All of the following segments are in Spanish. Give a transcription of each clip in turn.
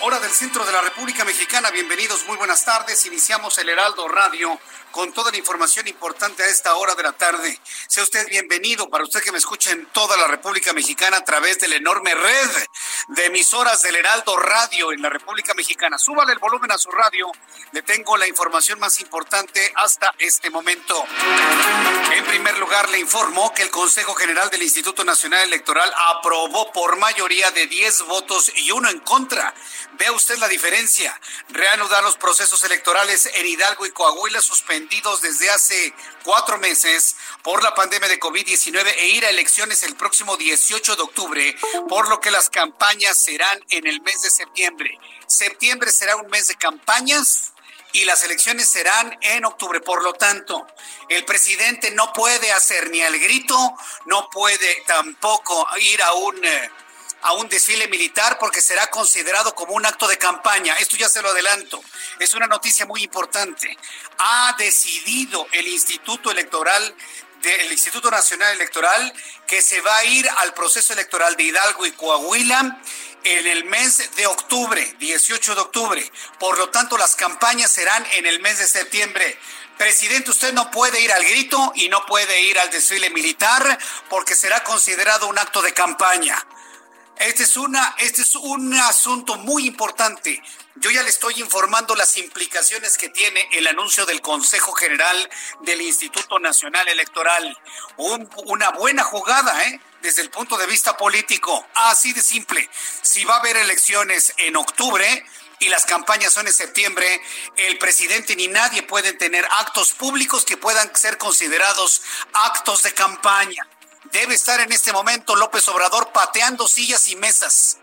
Hora del centro de la República Mexicana. Bienvenidos, muy buenas tardes. Iniciamos el Heraldo Radio con toda la información importante a esta hora de la tarde. Sea usted bienvenido para usted que me escucha en toda la República Mexicana a través de la enorme red de emisoras del Heraldo Radio en la República Mexicana. Súbale el volumen a su radio. Le tengo la información más importante hasta este momento. En primer lugar, le informo que el Consejo General del Instituto Nacional Electoral aprobó por mayoría de 10 votos y uno en contra Vea usted la diferencia. Reanudar los procesos electorales en Hidalgo y Coahuila suspendidos desde hace cuatro meses por la pandemia de COVID-19 e ir a elecciones el próximo 18 de octubre, por lo que las campañas serán en el mes de septiembre. Septiembre será un mes de campañas y las elecciones serán en octubre. Por lo tanto, el presidente no puede hacer ni al grito, no puede tampoco ir a un... Eh, a un desfile militar porque será considerado como un acto de campaña. Esto ya se lo adelanto. Es una noticia muy importante. Ha decidido el Instituto Electoral del Instituto Nacional Electoral que se va a ir al proceso electoral de Hidalgo y Coahuila en el mes de octubre, 18 de octubre. Por lo tanto, las campañas serán en el mes de septiembre. Presidente, usted no puede ir al grito y no puede ir al desfile militar porque será considerado un acto de campaña. Este es, una, este es un asunto muy importante. Yo ya le estoy informando las implicaciones que tiene el anuncio del Consejo General del Instituto Nacional Electoral. una buena jugada, ¿eh? Desde el punto de vista político. Así de simple. Si va a haber elecciones en octubre, y las campañas son en septiembre, el presidente ni nadie pueden tener actos públicos que puedan ser considerados actos de campaña. Debe estar en este momento López Obrador pateando sillas y mesas.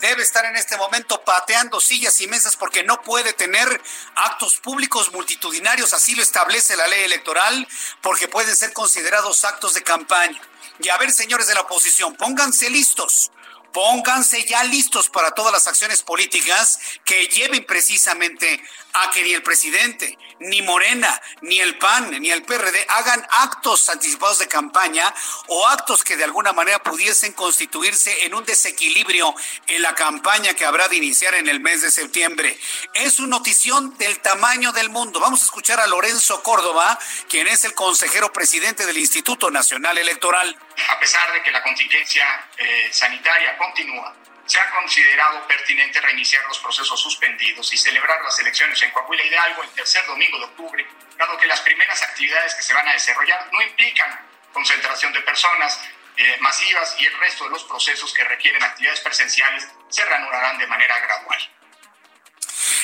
Debe estar en este momento pateando sillas y mesas porque no puede tener actos públicos multitudinarios, así lo establece la ley electoral, porque pueden ser considerados actos de campaña. Y a ver, señores de la oposición, pónganse listos pónganse ya listos para todas las acciones políticas que lleven precisamente a que ni el presidente, ni Morena, ni el PAN, ni el PRD hagan actos anticipados de campaña o actos que de alguna manera pudiesen constituirse en un desequilibrio en la campaña que habrá de iniciar en el mes de septiembre. Es una notición del tamaño del mundo. Vamos a escuchar a Lorenzo Córdoba, quien es el consejero presidente del Instituto Nacional Electoral. A pesar de que la contingencia eh, sanitaria continúa, se ha considerado pertinente reiniciar los procesos suspendidos y celebrar las elecciones en Coahuila Hidalgo el tercer domingo de octubre, dado que las primeras actividades que se van a desarrollar no implican concentración de personas eh, masivas y el resto de los procesos que requieren actividades presenciales se reanudarán de manera gradual.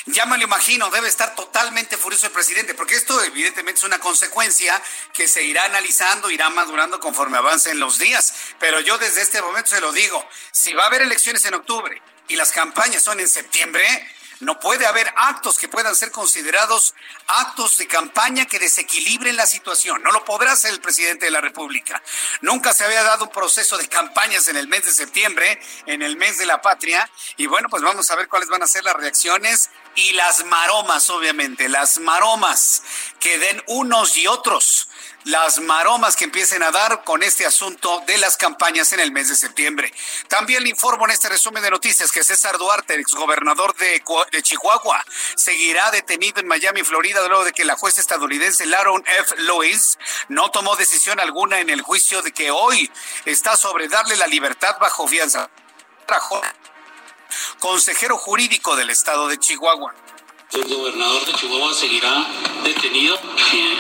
Ya me lo imagino, debe estar totalmente furioso el presidente, porque esto evidentemente es una consecuencia que se irá analizando, irá madurando conforme avancen los días. Pero yo desde este momento se lo digo, si va a haber elecciones en octubre y las campañas son en septiembre, no puede haber actos que puedan ser considerados actos de campaña que desequilibren la situación. No lo podrá hacer el presidente de la República. Nunca se había dado un proceso de campañas en el mes de septiembre, en el mes de la patria. Y bueno, pues vamos a ver cuáles van a ser las reacciones y las maromas, obviamente, las maromas que den unos y otros las maromas que empiecen a dar con este asunto de las campañas en el mes de septiembre. También le informo en este resumen de noticias que César Duarte, exgobernador de, de Chihuahua, seguirá detenido en Miami, Florida, luego de que la jueza estadounidense Laron F. Lewis no tomó decisión alguna en el juicio de que hoy está sobre darle la libertad bajo fianza. Consejero jurídico del estado de Chihuahua. El gobernador de Chihuahua seguirá detenido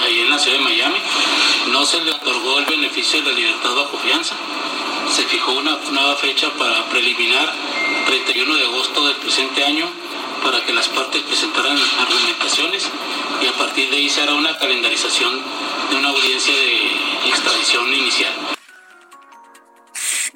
ahí en la ciudad de Miami. No se le otorgó el beneficio de la libertad bajo fianza. Se fijó una nueva fecha para preliminar, 31 de agosto del presente año, para que las partes presentaran argumentaciones y a partir de ahí se hará una calendarización de una audiencia de extradición inicial.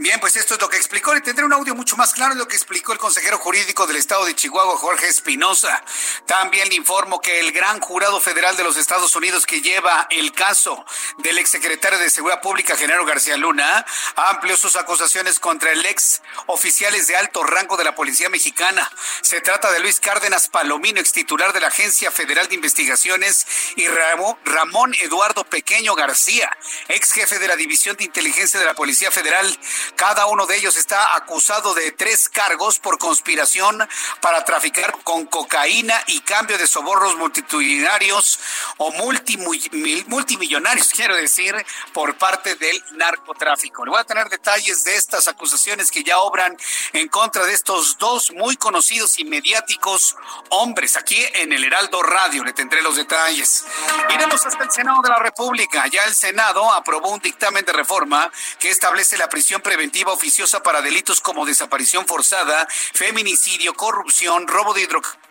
Bien, pues esto es lo que explicó. Le tendré un audio mucho más claro de lo que explicó el consejero jurídico del estado de Chihuahua, Jorge Espinosa. También le informo que el gran jurado federal de los Estados Unidos que lleva el caso del exsecretario de Seguridad Pública, Genaro García Luna, amplió sus acusaciones contra el ex oficiales de alto rango de la Policía Mexicana. Se trata de Luis Cárdenas Palomino, ex titular de la Agencia Federal de Investigaciones, y Ramón Eduardo Pequeño García, ex jefe de la División de Inteligencia de la Policía Federal cada uno de ellos está acusado de tres cargos por conspiración para traficar con cocaína y cambio de sobornos multitudinarios o multimillonarios, quiero decir, por parte del narcotráfico. Le voy a tener detalles de estas acusaciones que ya obran en contra de estos dos muy conocidos y mediáticos hombres aquí en el Heraldo Radio. Le tendré los detalles. Iremos hasta el Senado de la República. Ya el Senado aprobó un dictamen de reforma que establece la prisión preventiva preventiva oficiosa para delitos como desaparición forzada, feminicidio, corrupción, robo de hidrocarburos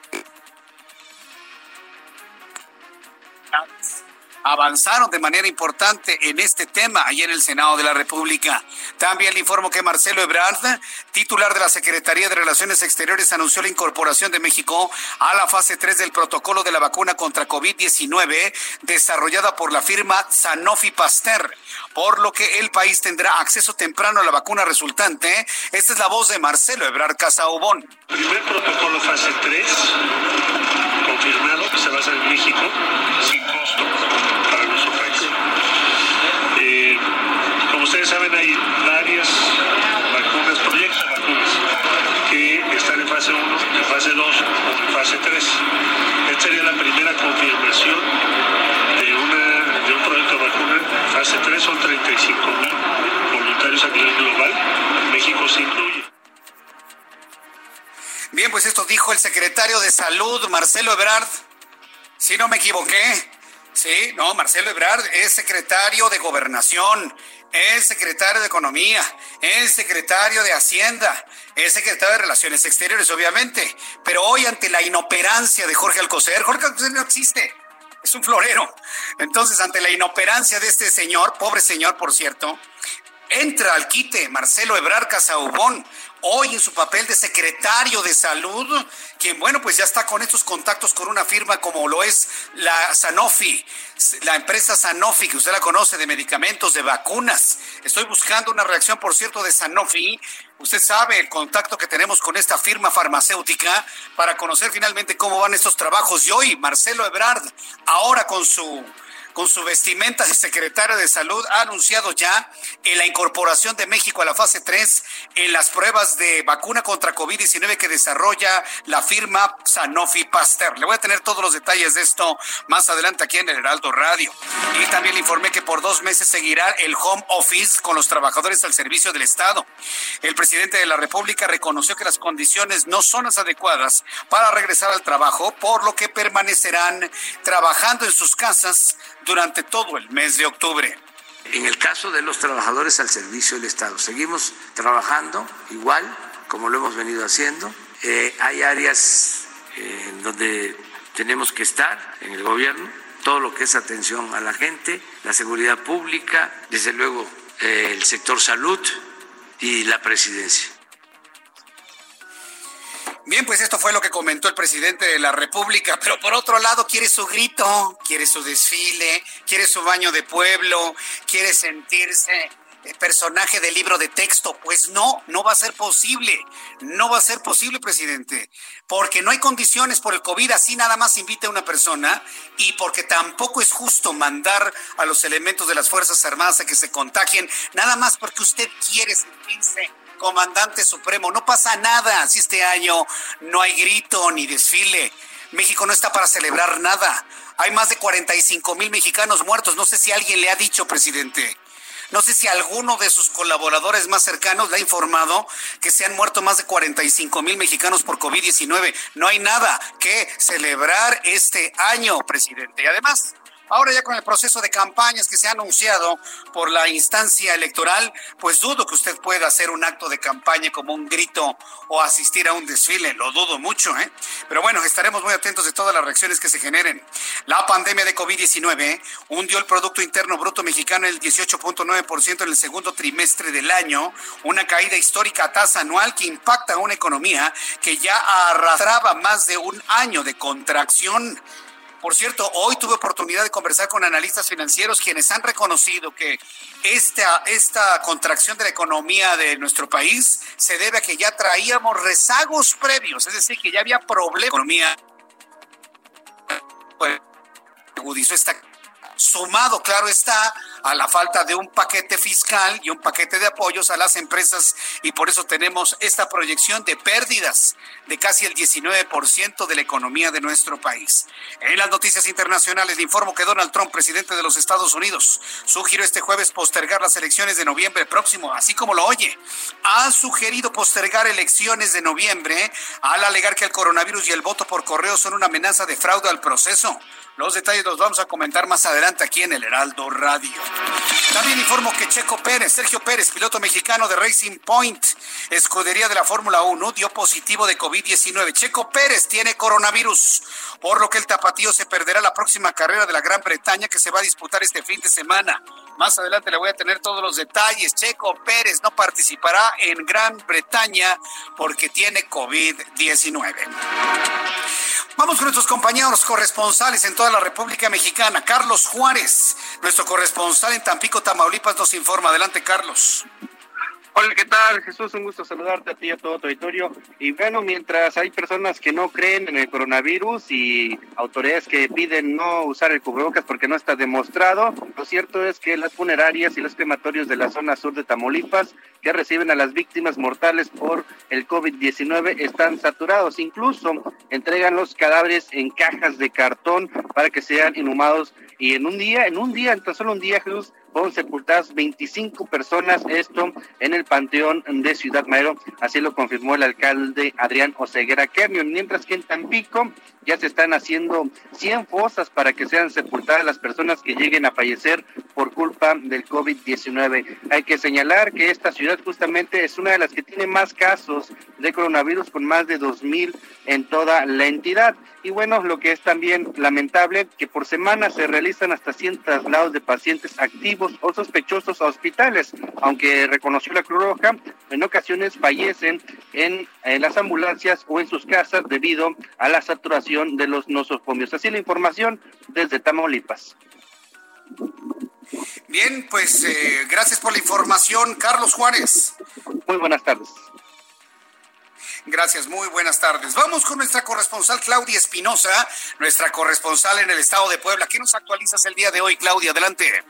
avanzaron de manera importante en este tema ahí en el Senado de la República. También le informo que Marcelo Ebrard, titular de la Secretaría de Relaciones Exteriores, anunció la incorporación de México a la fase 3 del protocolo de la vacuna contra COVID-19 desarrollada por la firma Sanofi Pasteur, por lo que el país tendrá acceso temprano a la vacuna resultante. Esta es la voz de Marcelo Ebrard Casaubón. Primer protocolo fase 3 confirmado que se va a hacer en México sin costo ustedes saben, hay varias vacunas, proyectos de vacunas, que están en fase 1, en fase 2 o en fase 3. Esta sería la primera confirmación de, una, de un proyecto de vacuna en fase 3, son 35 mil voluntarios a nivel global, México se incluye. Bien, pues esto dijo el secretario de Salud, Marcelo Ebrard. Si no me equivoqué. Sí, no, Marcelo Ebrard es secretario de Gobernación el secretario de Economía, el secretario de Hacienda, el secretario de Relaciones Exteriores, obviamente. Pero hoy, ante la inoperancia de Jorge Alcocer, Jorge Alcocer no existe, es un florero. Entonces, ante la inoperancia de este señor, pobre señor, por cierto, entra al quite Marcelo Ebrar Casaubón, hoy en su papel de secretario de salud, quien, bueno, pues ya está con estos contactos con una firma como lo es la Sanofi, la empresa Sanofi, que usted la conoce, de medicamentos, de vacunas. Estoy buscando una reacción, por cierto, de Sanofi. Usted sabe el contacto que tenemos con esta firma farmacéutica para conocer finalmente cómo van estos trabajos. Y hoy, Marcelo Ebrard, ahora con su con su vestimenta de secretario de Salud, ha anunciado ya la incorporación de México a la fase 3 en las pruebas de vacuna contra COVID-19 que desarrolla la firma Sanofi Pasteur. Le voy a tener todos los detalles de esto más adelante aquí en el Heraldo Radio. Y también le informé que por dos meses seguirá el home office con los trabajadores al servicio del Estado. El presidente de la República reconoció que las condiciones no son las adecuadas para regresar al trabajo, por lo que permanecerán trabajando en sus casas durante todo el mes de octubre. En el caso de los trabajadores al servicio del Estado, seguimos trabajando igual como lo hemos venido haciendo. Eh, hay áreas eh, donde tenemos que estar en el gobierno, todo lo que es atención a la gente, la seguridad pública, desde luego eh, el sector salud y la presidencia. Bien, pues esto fue lo que comentó el presidente de la República, pero por otro lado quiere su grito, quiere su desfile, quiere su baño de pueblo, quiere sentirse eh, personaje del libro de texto. Pues no, no va a ser posible. No va a ser posible, presidente. Porque no hay condiciones por el COVID, así nada más invita a una persona y porque tampoco es justo mandar a los elementos de las Fuerzas Armadas a que se contagien, nada más porque usted quiere sentirse comandante supremo. No pasa nada si este año no hay grito ni desfile. México no está para celebrar nada. Hay más de 45 mil mexicanos muertos. No sé si alguien le ha dicho, presidente. No sé si alguno de sus colaboradores más cercanos le ha informado que se han muerto más de 45 mil mexicanos por COVID-19. No hay nada que celebrar este año, presidente. Y además, Ahora ya con el proceso de campañas que se ha anunciado por la instancia electoral, pues dudo que usted pueda hacer un acto de campaña como un grito o asistir a un desfile, lo dudo mucho, ¿eh? Pero bueno, estaremos muy atentos de todas las reacciones que se generen. La pandemia de COVID-19 hundió el Producto Interno Bruto Mexicano el 18.9% en el segundo trimestre del año, una caída histórica a tasa anual que impacta a una economía que ya arrastraba más de un año de contracción. Por cierto, hoy tuve oportunidad de conversar con analistas financieros quienes han reconocido que esta, esta contracción de la economía de nuestro país se debe a que ya traíamos rezagos previos, es decir, que ya había problemas. Economía pues, agudizó esta sumado, claro está, a la falta de un paquete fiscal y un paquete de apoyos a las empresas y por eso tenemos esta proyección de pérdidas de casi el 19% de la economía de nuestro país. En las noticias internacionales le informo que Donald Trump, presidente de los Estados Unidos, sugirió este jueves postergar las elecciones de noviembre próximo, así como lo oye. Ha sugerido postergar elecciones de noviembre al alegar que el coronavirus y el voto por correo son una amenaza de fraude al proceso. Los detalles los vamos a comentar más adelante aquí en el Heraldo Radio. También informo que Checo Pérez, Sergio Pérez, piloto mexicano de Racing Point, escudería de la Fórmula 1, dio positivo de COVID-19. Checo Pérez tiene coronavirus, por lo que el tapatío se perderá la próxima carrera de la Gran Bretaña que se va a disputar este fin de semana. Más adelante le voy a tener todos los detalles. Checo Pérez no participará en Gran Bretaña porque tiene COVID-19. Vamos con nuestros compañeros corresponsales en toda la República Mexicana. Carlos Juárez, nuestro corresponsal en Tampico, Tamaulipas, nos informa. Adelante, Carlos. Hola, ¿qué tal? Jesús, un gusto saludarte a ti y a todo tu auditorio. Y bueno, mientras hay personas que no creen en el coronavirus y autoridades que piden no usar el cubrebocas porque no está demostrado, lo cierto es que las funerarias y los crematorios de la zona sur de Tamaulipas que reciben a las víctimas mortales por el COVID-19 están saturados. Incluso entregan los cadáveres en cajas de cartón para que sean inhumados. Y en un día, en un día, en solo un día, Jesús, fueron sepultadas 25 personas, esto en el Panteón de Ciudad Madero, así lo confirmó el alcalde Adrián Oseguera Kemion, mientras que en Tampico ya se están haciendo 100 fosas para que sean sepultadas las personas que lleguen a fallecer por culpa del COVID-19. Hay que señalar que esta ciudad justamente es una de las que tiene más casos de coronavirus, con más de 2.000 en toda la entidad. Y bueno, lo que es también lamentable, que por semana se realizan hasta 100 traslados de pacientes activos o sospechosos a hospitales, aunque reconoció la Cruz Roja, en ocasiones fallecen en, en las ambulancias o en sus casas debido a la saturación de los nosocomios. Así la información desde Tamaulipas. Bien, pues eh, gracias por la información, Carlos Juárez. Muy buenas tardes. Gracias, muy buenas tardes. Vamos con nuestra corresponsal Claudia Espinosa, nuestra corresponsal en el estado de Puebla. ¿Qué nos actualizas el día de hoy, Claudia? Adelante.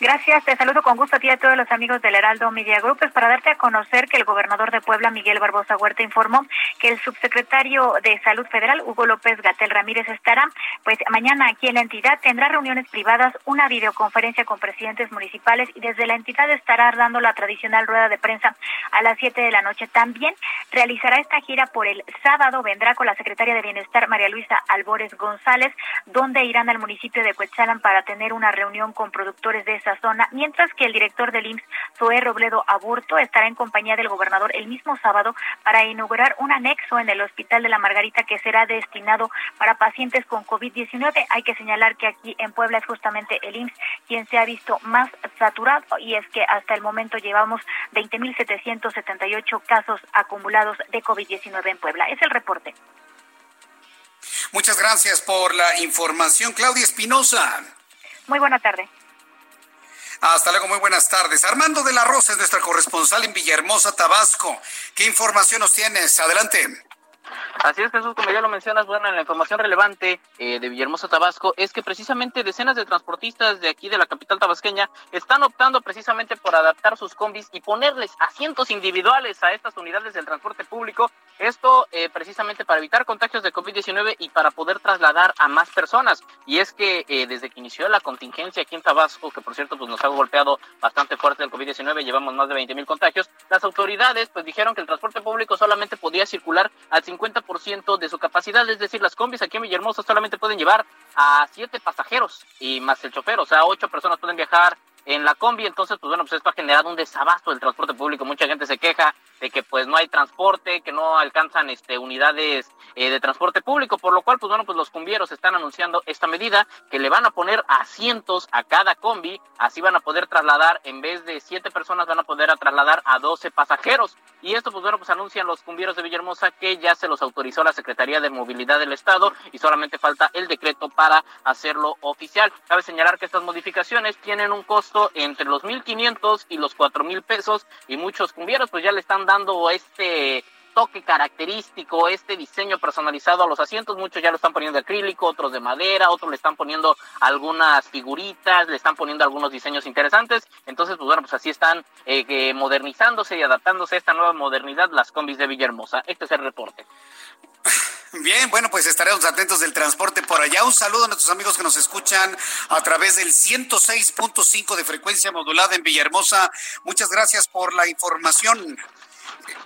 Gracias, te saludo con gusto a ti y a todos los amigos del Heraldo Media Group. Es para darte a conocer que el gobernador de Puebla, Miguel Barbosa Huerta, informó que el subsecretario de Salud Federal, Hugo López Gatel Ramírez, estará, pues mañana aquí en la entidad, tendrá reuniones privadas, una videoconferencia con presidentes municipales y desde la entidad estará dando la tradicional rueda de prensa a las 7 de la noche. También realizará esta gira por el sábado, vendrá con la secretaria de Bienestar, María Luisa Albores González, donde irán al municipio de Cuetzalan para tener una reunión con productores de esa zona, mientras que el director del IMSS, Zoé Robledo Aburto, estará en compañía del gobernador el mismo sábado para inaugurar un anexo en el Hospital de la Margarita que será destinado para pacientes con COVID-19. Hay que señalar que aquí en Puebla es justamente el IMSS quien se ha visto más saturado y es que hasta el momento llevamos 20.778 casos acumulados de COVID-19 en Puebla. Es el reporte. Muchas gracias por la información, Claudia Espinosa. Muy buena tarde. Hasta luego, muy buenas tardes. Armando de la Rosa es nuestra corresponsal en Villahermosa, Tabasco. ¿Qué información nos tienes? Adelante. Así es, Jesús, como ya lo mencionas, bueno, en la información relevante eh, de Villahermosa, Tabasco, es que precisamente decenas de transportistas de aquí de la capital tabasqueña están optando precisamente por adaptar sus combis y ponerles asientos individuales a estas unidades del transporte público. Esto eh, precisamente para evitar contagios de COVID-19 y para poder trasladar a más personas. Y es que eh, desde que inició la contingencia aquí en Tabasco, que por cierto pues nos ha golpeado bastante fuerte el COVID-19, llevamos más de 20 mil contagios, las autoridades pues dijeron que el transporte público solamente podía circular al 50% de su capacidad, es decir, las combis aquí en Villahermosa solamente pueden llevar a siete pasajeros y más el chofer, o sea, ocho personas pueden viajar en la combi, entonces pues bueno, pues esto ha generado un desabasto del transporte público, mucha gente se queja de que pues no hay transporte, que no alcanzan este unidades eh, de transporte público, por lo cual pues bueno, pues los cumbieros están anunciando esta medida que le van a poner asientos a cada combi, así van a poder trasladar en vez de siete personas van a poder trasladar a 12 pasajeros. Y esto pues bueno, pues anuncian los cumbieros de Villahermosa que ya se los autorizó la Secretaría de Movilidad del Estado y solamente falta el decreto para hacerlo oficial. Cabe señalar que estas modificaciones tienen un costo entre los 1.500 y los 4.000 pesos y muchos cumbieros pues ya le están dando este toque característico, este diseño personalizado a los asientos. Muchos ya lo están poniendo de acrílico, otros de madera, otros le están poniendo algunas figuritas, le están poniendo algunos diseños interesantes. Entonces, pues bueno, pues así están eh, modernizándose y adaptándose a esta nueva modernidad las combis de Villahermosa. Este es el reporte. Bien, bueno, pues estaremos atentos del transporte por allá. Un saludo a nuestros amigos que nos escuchan a través del 106.5 de frecuencia modulada en Villahermosa. Muchas gracias por la información.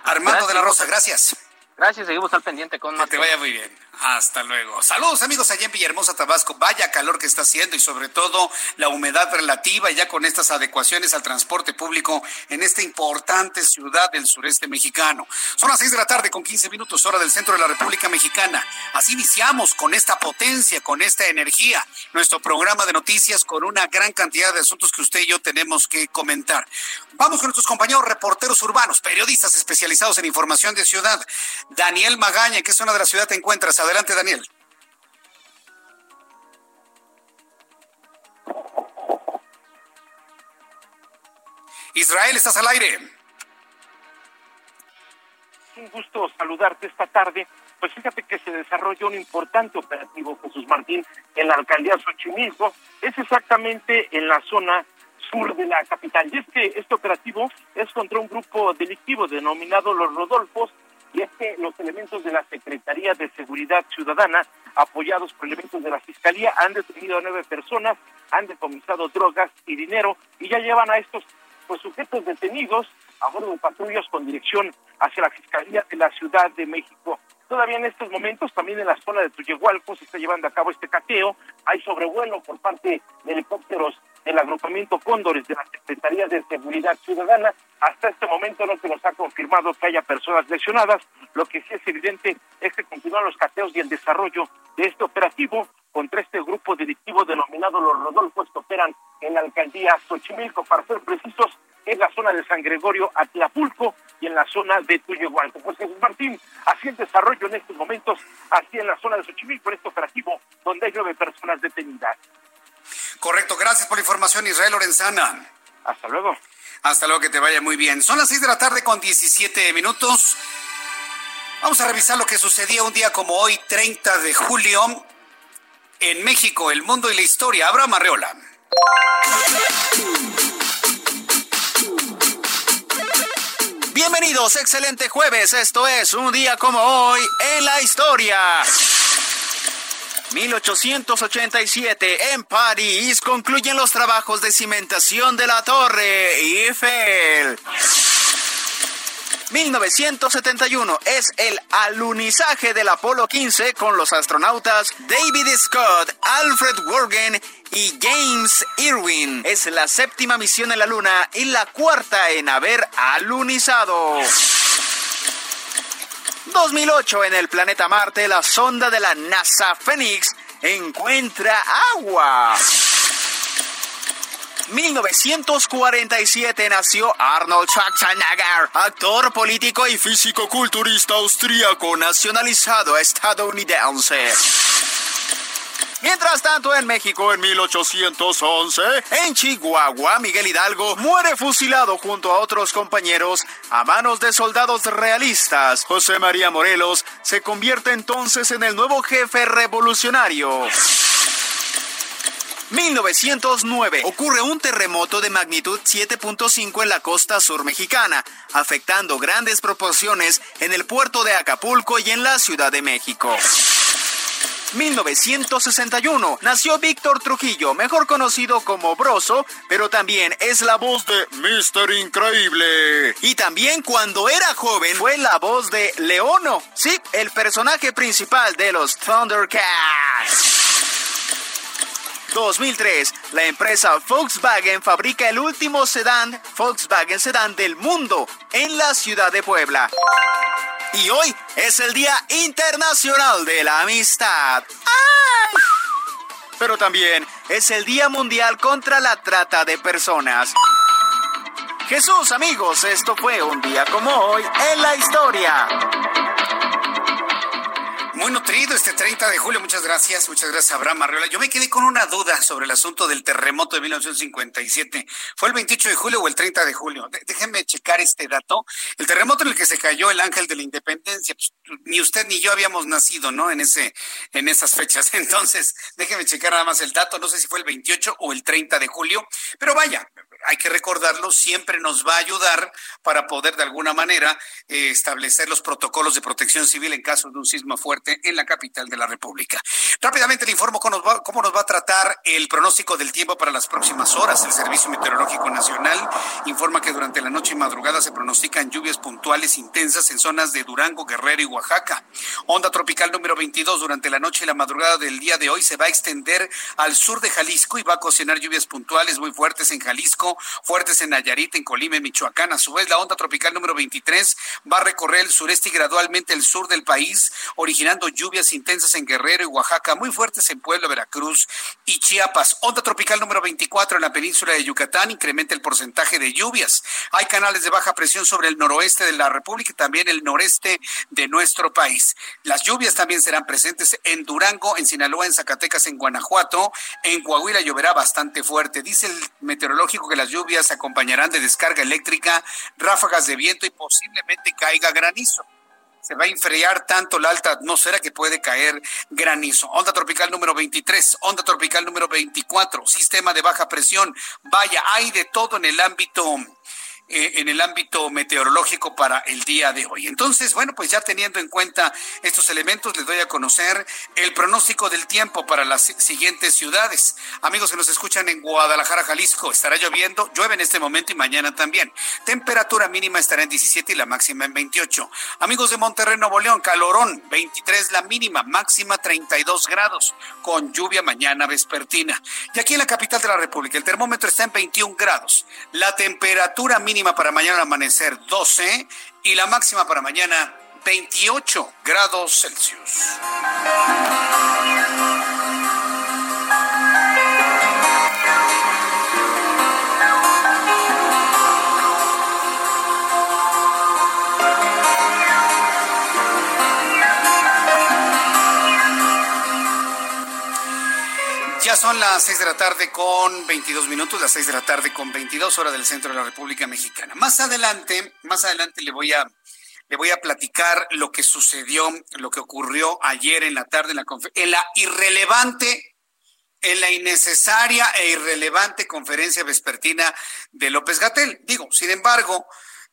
Armando de la Rosa, gracias. Gracias, seguimos al pendiente con más. Que te vaya muy bien. Hasta luego. Saludos amigos allá en Villahermosa, Tabasco. Vaya calor que está haciendo y sobre todo la humedad relativa ya con estas adecuaciones al transporte público en esta importante ciudad del sureste mexicano. Son las seis de la tarde con 15 minutos hora del centro de la República Mexicana. Así iniciamos con esta potencia, con esta energía, nuestro programa de noticias con una gran cantidad de asuntos que usted y yo tenemos que comentar. Vamos con nuestros compañeros reporteros urbanos, periodistas especializados en información de ciudad. Daniel Magaña, ¿qué zona de la ciudad te encuentras? Adelante, Daniel. Israel, estás al aire. Un gusto saludarte esta tarde. Pues fíjate que se desarrolló un importante operativo, Jesús Martín, en la alcaldía Xochimilco. Es exactamente en la zona sur de la capital. Y es que este operativo es contra un grupo delictivo denominado Los Rodolfos, y es que los elementos de la Secretaría de Seguridad Ciudadana, apoyados por elementos de la Fiscalía, han detenido a nueve personas, han decomisado drogas y dinero y ya llevan a estos pues sujetos detenidos a bordo de patrullas con dirección hacia la Fiscalía de la Ciudad de México. Todavía en estos momentos, también en la zona de Tuyehualco, se está llevando a cabo este cateo. Hay sobrevuelo por parte de helicópteros del agrupamiento Cóndores de la Secretaría de Seguridad Ciudadana. Hasta este momento no se nos ha confirmado que haya personas lesionadas. Lo que sí es evidente es que continúan los cateos y el desarrollo de este operativo contra este grupo delictivo denominado Los Rodolfos que operan en la alcaldía Xochimilco, para ser precisos, en la zona de San Gregorio, Atlapulco y en la zona de Tuyehualco. Pues Jesús Martín, así el desarrollo en estos momentos, así en la zona de Xochimilco, en este operativo, donde hay nueve personas detenidas. Correcto, gracias por la información, Israel Lorenzana. Hasta luego. Hasta luego, que te vaya muy bien. Son las seis de la tarde con 17 minutos. Vamos a revisar lo que sucedía un día como hoy, 30 de julio, en México, el mundo y la historia. Abraham Arreola. Bienvenidos, excelente jueves. Esto es un día como hoy en la historia. 1887 en París concluyen los trabajos de cimentación de la Torre Eiffel. 1971 es el alunizaje del Apolo 15 con los astronautas David Scott, Alfred Worgen y James Irwin. Es la séptima misión en la Luna y la cuarta en haber alunizado. 2008 en el planeta Marte, la sonda de la NASA Phoenix encuentra agua. 1947 nació Arnold Schwarzenegger, actor político y físico-culturista austríaco nacionalizado estadounidense. Mientras tanto, en México, en 1811, en Chihuahua, Miguel Hidalgo muere fusilado junto a otros compañeros a manos de soldados realistas. José María Morelos se convierte entonces en el nuevo jefe revolucionario. 1909 ocurre un terremoto de magnitud 7.5 en la costa sur mexicana, afectando grandes proporciones en el puerto de Acapulco y en la Ciudad de México. 1961 nació Víctor Trujillo, mejor conocido como Broso, pero también es la voz de Mr. Increíble. Y también cuando era joven fue la voz de Leono, sí, el personaje principal de los Thundercats. 2003, la empresa Volkswagen fabrica el último sedán Volkswagen Sedán del mundo en la ciudad de Puebla. Y hoy es el Día Internacional de la Amistad. Pero también es el Día Mundial contra la Trata de Personas. Jesús, amigos, esto fue un día como hoy en la historia. Muy nutrido este 30 de julio. Muchas gracias. Muchas gracias, Abraham Arriola. Yo me quedé con una duda sobre el asunto del terremoto de 1957. ¿Fue el 28 de julio o el 30 de julio? déjenme checar este dato. El terremoto en el que se cayó el ángel de la independencia. Pues, ni usted ni yo habíamos nacido, ¿no? En, ese, en esas fechas. Entonces, déjenme checar nada más el dato. No sé si fue el 28 o el 30 de julio. Pero vaya, hay que recordarlo, siempre nos va a ayudar para poder de alguna manera eh, establecer los protocolos de protección civil en caso de un sismo fuerte en la capital de la República. Rápidamente le informo cómo nos, va, cómo nos va a tratar el pronóstico del tiempo para las próximas horas. El Servicio Meteorológico Nacional informa que durante la noche y madrugada se pronostican lluvias puntuales intensas en zonas de Durango, Guerrero y Oaxaca. Onda tropical número 22 durante la noche y la madrugada del día de hoy se va a extender al sur de Jalisco y va a ocasionar lluvias puntuales muy fuertes en Jalisco fuertes en Nayarit, en Colima, en Michoacán. A su vez, la onda tropical número 23 va a recorrer el sureste y gradualmente el sur del país, originando lluvias intensas en Guerrero y Oaxaca, muy fuertes en Puebla, Veracruz y Chiapas. Onda tropical número 24 en la península de Yucatán incrementa el porcentaje de lluvias. Hay canales de baja presión sobre el noroeste de la República y también el noreste de nuestro país. Las lluvias también serán presentes en Durango, en Sinaloa, en Zacatecas, en Guanajuato. En Coahuila lloverá bastante fuerte. Dice el meteorológico que las lluvias acompañarán de descarga eléctrica, ráfagas de viento y posiblemente caiga granizo se va a enfriar tanto la alta atmósfera que puede caer granizo. Onda tropical número 23, onda tropical número 24, sistema de baja presión. Vaya, hay de todo en el ámbito en el ámbito meteorológico para el día de hoy. Entonces, bueno, pues ya teniendo en cuenta estos elementos, les doy a conocer el pronóstico del tiempo para las siguientes ciudades. Amigos que nos escuchan en Guadalajara, Jalisco, estará lloviendo, llueve en este momento y mañana también. Temperatura mínima estará en 17 y la máxima en 28. Amigos de Monterrey, Nuevo León, calorón, 23 la mínima, máxima 32 grados, con lluvia mañana vespertina. Y aquí en la capital de la República, el termómetro está en 21 grados. La temperatura mínima mínima para mañana amanecer 12 y la máxima para mañana 28 grados Celsius. Ya son las seis de la tarde con 22 minutos, las seis de la tarde con 22 horas del centro de la República Mexicana. Más adelante, más adelante le voy a le voy a platicar lo que sucedió, lo que ocurrió ayer en la tarde en la en la irrelevante en la innecesaria e irrelevante conferencia vespertina de López Gatel. Digo, sin embargo,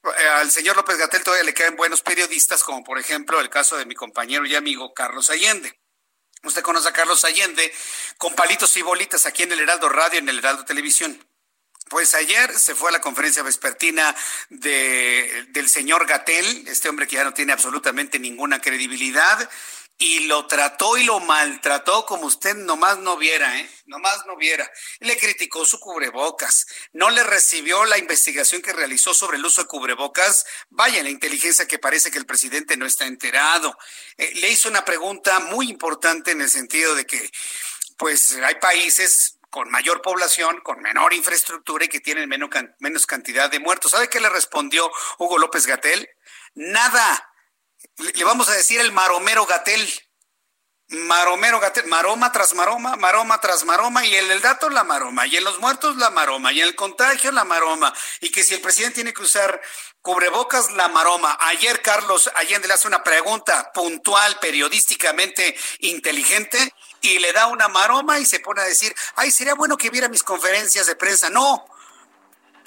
eh, al señor López Gatel todavía le quedan buenos periodistas, como por ejemplo el caso de mi compañero y amigo Carlos Allende. Usted conoce a Carlos Allende con palitos y bolitas aquí en el Heraldo Radio, en el Heraldo Televisión. Pues ayer se fue a la conferencia vespertina de, del señor Gatel, este hombre que ya no tiene absolutamente ninguna credibilidad, y lo trató y lo maltrató como usted nomás no viera, ¿eh? Nomás no viera. Le criticó su cubrebocas, no le recibió la investigación que realizó sobre el uso de cubrebocas. Vaya, la inteligencia que parece que el presidente no está enterado. Eh, le hizo una pregunta muy importante en el sentido de que, pues, hay países con mayor población, con menor infraestructura y que tienen menos, menos cantidad de muertos. ¿Sabe qué le respondió Hugo López Gatel? Nada le vamos a decir el maromero Gatel. Maromero Gatel, maroma tras maroma, maroma tras maroma, y en el dato la maroma, y en los muertos la maroma, y en el contagio la maroma, y que si el presidente tiene que usar cubrebocas, la maroma. Ayer Carlos Allende le hace una pregunta puntual, periodísticamente inteligente, y le da una maroma y se pone a decir, ay, sería bueno que viera mis conferencias de prensa. No,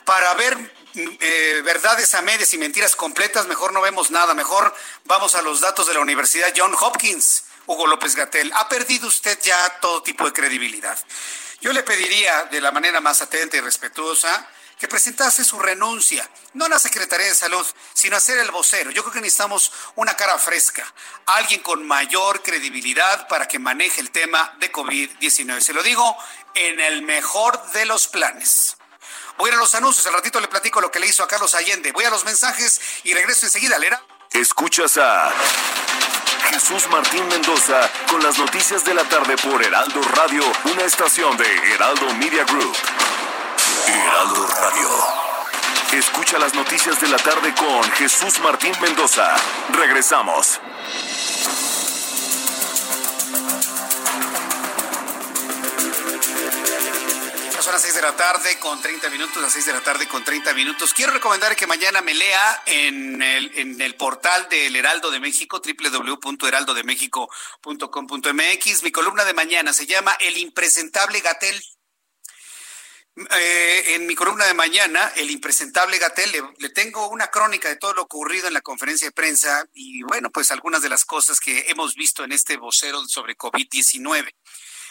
para ver eh, verdades a medias y mentiras completas, mejor no vemos nada, mejor vamos a los datos de la Universidad John Hopkins. Hugo López Gatel, ha perdido usted ya todo tipo de credibilidad. Yo le pediría de la manera más atenta y respetuosa que presentase su renuncia, no a la Secretaría de Salud, sino a ser el vocero. Yo creo que necesitamos una cara fresca, alguien con mayor credibilidad para que maneje el tema de COVID-19. Se lo digo en el mejor de los planes. Voy a ir a los anuncios, al ratito le platico lo que le hizo a Carlos Allende. Voy a los mensajes y regreso enseguida, Lera. Escuchas a Jesús Martín Mendoza con las noticias de la tarde por Heraldo Radio, una estación de Heraldo Media Group. Heraldo Radio. Escucha las noticias de la tarde con Jesús Martín Mendoza. Regresamos. Las 6 de la tarde con 30 minutos, las 6 de la tarde con 30 minutos. Quiero recomendar que mañana me lea en el, en el portal del Heraldo de México, www.heraldodemexico.com.mx. Mi columna de mañana se llama El impresentable Gatel. Eh, en mi columna de mañana, el impresentable Gatel, le, le, tengo una crónica de todo lo ocurrido en la conferencia de prensa y bueno, pues algunas de las cosas que hemos visto en este vocero sobre COVID-19.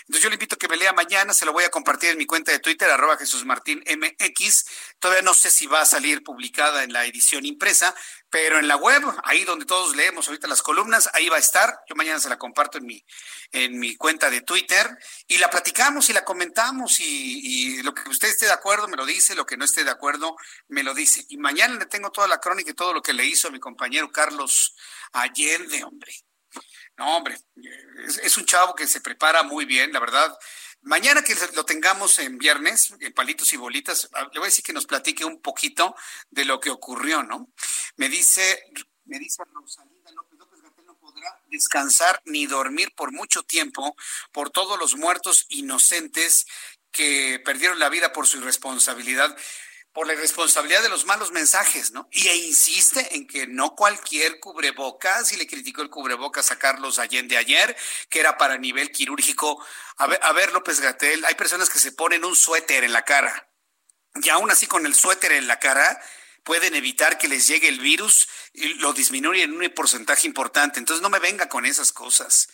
Entonces yo le invito a que me lea mañana, se lo voy a compartir en mi cuenta de Twitter, arroba Jesús Martín MX. Todavía no sé si va a salir publicada en la edición impresa, pero en la web, ahí donde todos leemos ahorita las columnas, ahí va a estar. Yo mañana se la comparto en mi, en mi cuenta de Twitter y la platicamos y la comentamos y, y lo que usted esté de acuerdo me lo dice, lo que no esté de acuerdo me lo dice. Y mañana le tengo toda la crónica y todo lo que le hizo a mi compañero Carlos Allende, hombre. No, hombre, es, un chavo que se prepara muy bien, la verdad. Mañana que lo tengamos en viernes, en palitos y bolitas, le voy a decir que nos platique un poquito de lo que ocurrió, ¿no? Me dice, me dice Rosalinda López López Gatel no podrá descansar ni dormir por mucho tiempo por todos los muertos inocentes que perdieron la vida por su irresponsabilidad por la irresponsabilidad de los malos mensajes, ¿no? Y e insiste en que no cualquier cubrebocas, y le criticó el cubrebocas a Carlos Allende ayer, que era para nivel quirúrgico. A ver, a ver, López Gatel, hay personas que se ponen un suéter en la cara, y aún así con el suéter en la cara pueden evitar que les llegue el virus y lo disminuyen en un porcentaje importante. Entonces no me venga con esas cosas.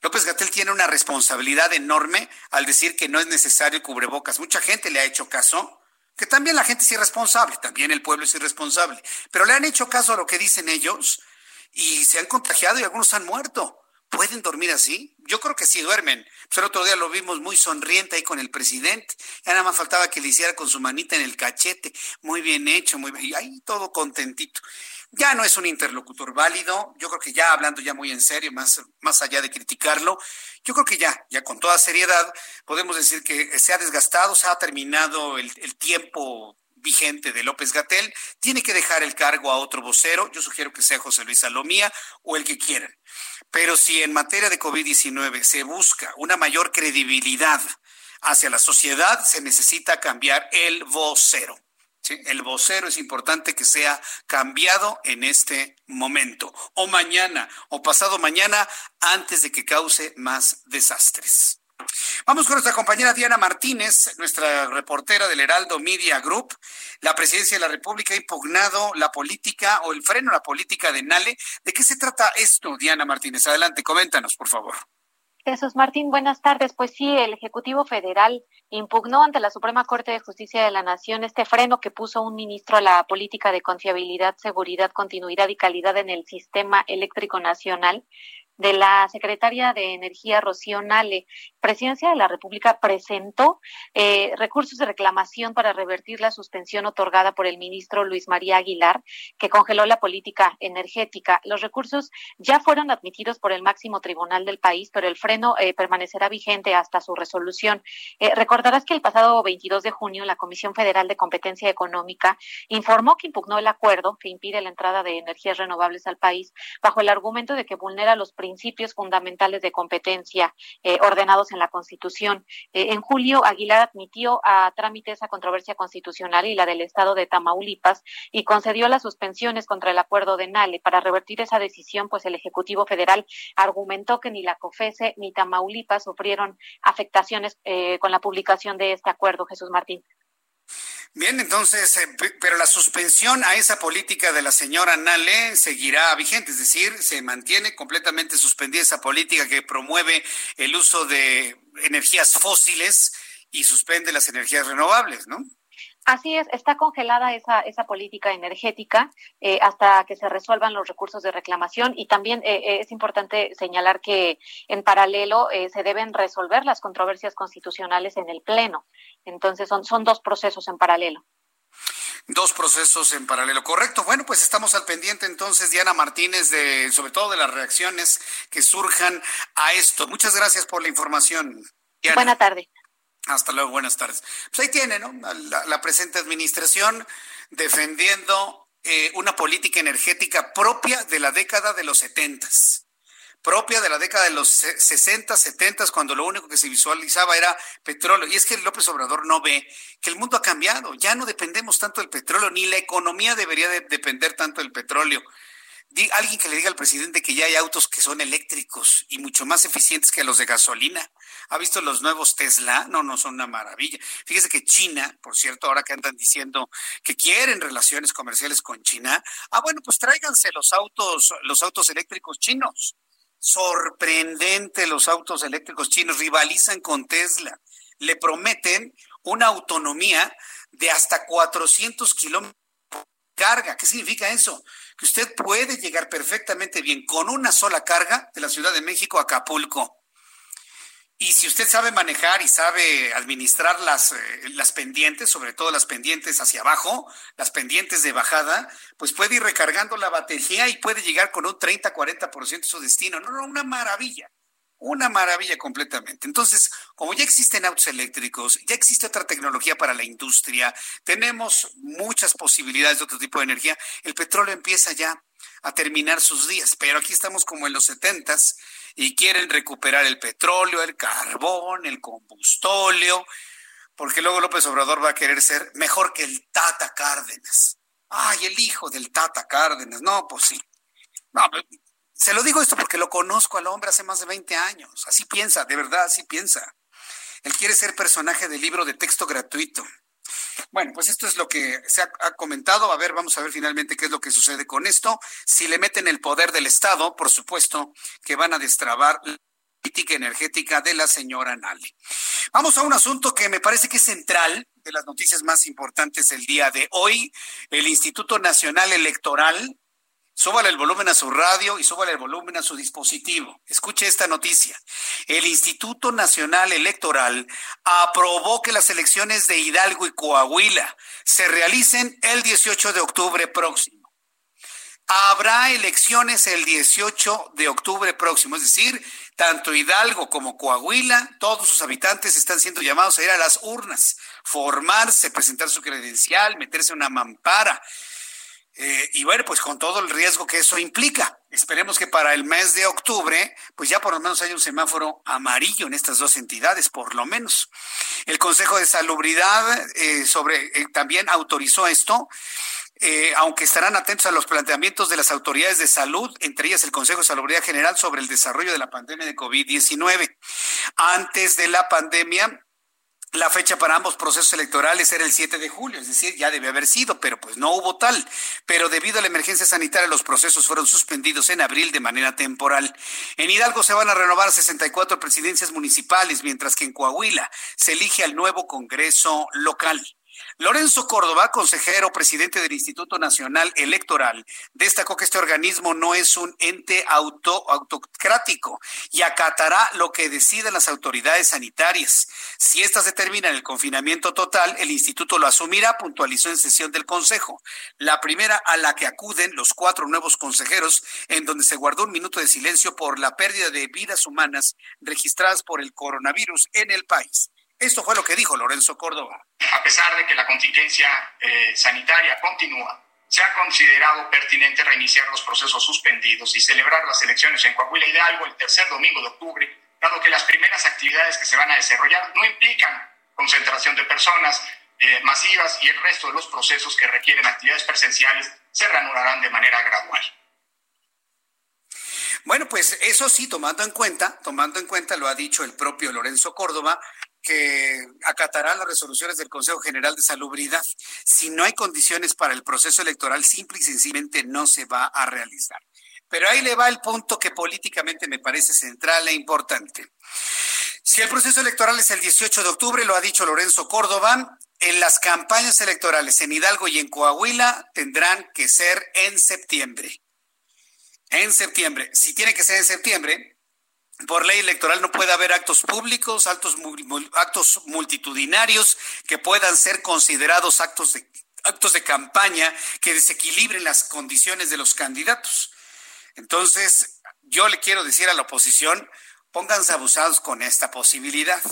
López Gatel tiene una responsabilidad enorme al decir que no es necesario cubrebocas. Mucha gente le ha hecho caso que también la gente es irresponsable, también el pueblo es irresponsable, pero le han hecho caso a lo que dicen ellos y se han contagiado y algunos han muerto. ¿Pueden dormir así? Yo creo que sí duermen. Pues el otro día lo vimos muy sonriente ahí con el presidente. Ya nada más faltaba que le hiciera con su manita en el cachete. Muy bien hecho, muy bien. Y ahí todo contentito ya no es un interlocutor válido. Yo creo que ya hablando ya muy en serio, más, más allá de criticarlo, yo creo que ya, ya con toda seriedad, podemos decir que se ha desgastado, se ha terminado el, tiempo vigente de López Gatel, tiene que dejar el cargo a otro vocero, yo sugiero que sea José Luis Salomía o el que quieran. Pero si en materia de COVID-19 se busca una mayor credibilidad hacia la sociedad, se necesita cambiar el vocero. El vocero es importante que sea cambiado en este momento, o mañana, o pasado mañana, antes de que cause más desastres. Vamos con nuestra compañera Diana Martínez, nuestra reportera del Heraldo Media Group. La presidencia de la República ha impugnado la política o el freno a la política de Nale. ¿De qué se trata esto, Diana Martínez? Adelante, coméntanos, por favor. Jesús Martín, buenas tardes. Pues sí, el Ejecutivo Federal impugnó ante la Suprema Corte de Justicia de la Nación este freno que puso un ministro a la política de confiabilidad, seguridad, continuidad y calidad en el sistema eléctrico nacional de la secretaria de Energía, Rocío Nale. Presidencia de la República presentó eh, recursos de reclamación para revertir la suspensión otorgada por el ministro Luis María Aguilar, que congeló la política energética. Los recursos ya fueron admitidos por el máximo tribunal del país, pero el freno eh, permanecerá vigente hasta su resolución. Eh, recordarás que el pasado 22 de junio la Comisión Federal de Competencia Económica informó que impugnó el acuerdo que impide la entrada de energías renovables al país bajo el argumento de que vulnera los fundamentales de competencia eh, ordenados en la Constitución. Eh, en julio, Aguilar admitió a trámite esa controversia constitucional y la del Estado de Tamaulipas y concedió las suspensiones contra el acuerdo de Nale. Para revertir esa decisión, pues el Ejecutivo Federal argumentó que ni la COFESE ni Tamaulipas sufrieron afectaciones eh, con la publicación de este acuerdo, Jesús Martín. Bien, entonces, eh, pero la suspensión a esa política de la señora Nale seguirá vigente, es decir, se mantiene completamente suspendida esa política que promueve el uso de energías fósiles y suspende las energías renovables, ¿no? Así es, está congelada esa, esa política energética eh, hasta que se resuelvan los recursos de reclamación y también eh, eh, es importante señalar que en paralelo se deben resolver las controversias constitucionales en el Pleno. Entonces son, son dos procesos en paralelo. Dos procesos en paralelo, correcto. Bueno, pues estamos al pendiente entonces, Diana Martínez, de sobre todo de las reacciones que surjan a esto. Muchas gracias por la información. Buena tarde. Hasta luego, buenas tardes. Pues ahí tiene, ¿no? La, presente administración defendiendo eh, una política energética propia de la década de los setentas, propia de la década de los 60, 70, cuando lo único que se visualizaba era petróleo. Y es que López Obrador no ve que el mundo ha cambiado, ya no dependemos tanto del petróleo, ni la economía debería de depender tanto del petróleo alguien que le diga al presidente que ya hay autos que son eléctricos y mucho más eficientes que los de gasolina. ¿Ha visto los nuevos Tesla? No, no son una maravilla. Fíjese que China, por cierto, ahora que andan diciendo que quieren relaciones comerciales con China, ah, bueno, pues tráiganse los autos, los autos eléctricos chinos. Sorprendente los autos eléctricos chinos, rivalizan con Tesla. Le prometen una autonomía de hasta 400 kilómetros carga. ¿Qué significa eso? Que usted puede llegar perfectamente bien con una sola carga de la Ciudad de México a Acapulco. Y si usted sabe manejar y sabe administrar las, eh, las pendientes, sobre todo las pendientes hacia abajo, las pendientes de bajada, pues puede ir recargando la batería y puede llegar con un 30-40% a su destino. No, no, una maravilla. Una maravilla completamente. Entonces, como ya existen autos eléctricos, ya existe otra tecnología para la industria, tenemos muchas posibilidades de otro tipo de energía, el petróleo empieza ya a terminar sus días, pero aquí estamos como en los setentas y quieren recuperar el petróleo, el carbón, el combustóleo, porque luego López Obrador va a querer ser mejor que el Tata Cárdenas. Ay, el hijo del Tata Cárdenas. No, pues sí. No, se lo digo esto porque lo conozco al hombre hace más de 20 años. Así piensa, de verdad, así piensa. Él quiere ser personaje del libro de texto gratuito. Bueno, pues esto es lo que se ha, comentado. A ver, vamos a ver finalmente qué es lo que sucede con esto. Si le meten el poder del Estado, por supuesto que van a destrabar la política energética de la señora Nale. Vamos a un asunto que me parece que es central de las noticias más importantes del día de hoy. El Instituto Nacional Electoral Súbale el volumen a su radio y súbale el volumen a su dispositivo. Escuche esta noticia. El Instituto Nacional Electoral aprobó que las elecciones de Hidalgo y Coahuila se realicen el 18 de octubre próximo. Habrá elecciones el 18 de octubre próximo, es decir, tanto Hidalgo como Coahuila, todos sus habitantes están siendo llamados a ir a las urnas, formarse, presentar su credencial, meterse una mampara eh, y bueno, pues con todo el riesgo que eso implica. Esperemos que para el mes de octubre, pues ya por lo menos haya un semáforo amarillo en estas dos entidades, por lo menos. El Consejo de Salubridad eh, sobre, eh, también autorizó esto. aunque estarán atentos a los planteamientos de las autoridades de salud, entre ellas el Consejo de Salubridad General sobre el desarrollo de la pandemia de COVID-19. Antes de la pandemia, la fecha para ambos procesos electorales era el 7 de julio, es decir, ya debe haber sido, pero pues no hubo tal. Pero debido a la emergencia sanitaria, los procesos fueron suspendidos en abril de manera temporal. En Hidalgo se van a renovar 64 presidencias municipales, mientras que en Coahuila se elige al nuevo Congreso local. Lorenzo Córdoba, consejero presidente del Instituto Nacional Electoral, destacó que este organismo no es un ente auto, autocrático y acatará lo que decidan las autoridades sanitarias. Si éstas determinan el confinamiento total, el instituto lo asumirá, puntualizó en sesión del Consejo. La primera a la que acuden los cuatro nuevos consejeros, en donde se guardó un minuto de silencio por la pérdida de vidas humanas registradas por el coronavirus en el país. Esto fue lo que dijo Lorenzo Córdoba. A pesar de que la contingencia eh, sanitaria continúa, se ha considerado pertinente reiniciar los procesos suspendidos y celebrar las elecciones en Coahuila Hidalgo el tercer domingo de octubre, dado que las primeras actividades que se van a desarrollar no implican concentración de personas eh, masivas y el resto de los procesos que requieren actividades presenciales se reanudarán de manera gradual. Bueno, pues eso sí, tomando en cuenta, tomando en cuenta, lo ha dicho el propio Lorenzo Córdoba, que acatará las resoluciones del Consejo General de Salubridad. Si no hay condiciones para el proceso electoral, simple y sencillamente no se va a realizar. Pero ahí le va el punto que políticamente me parece central e importante. Si el proceso electoral es el 18 de octubre, lo ha dicho Lorenzo Córdoba, en las campañas electorales en Hidalgo y en Coahuila tendrán que ser en septiembre en septiembre. Si tiene que ser en septiembre, por ley electoral no puede haber actos públicos, actos, multitudinarios que puedan ser considerados actos de, actos de campaña que desequilibren las condiciones de los candidatos. Entonces, yo le quiero decir a la oposición, pónganse abusados con esta posibilidad.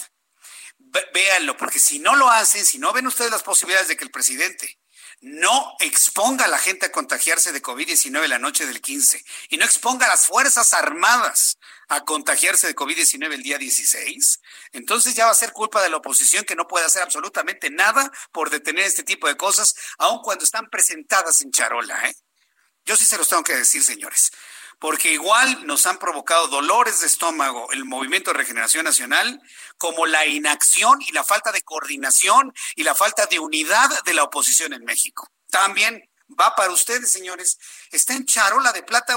Véanlo, porque si no lo hacen, si no ven ustedes las posibilidades de que el presidente no exponga a la gente a contagiarse de COVID-19 la noche del 15 y no exponga a las Fuerzas Armadas a contagiarse de COVID-19 el día 16, entonces ya va a ser culpa de la oposición que no puede hacer absolutamente nada por detener este tipo de cosas, aun cuando están presentadas en charola. ¿eh? Yo sí se los tengo que decir, señores porque igual nos han provocado dolores de estómago el movimiento de regeneración nacional, como la inacción y la falta de coordinación y la falta de unidad de la oposición en México. También va para ustedes, señores. Está en charola de plata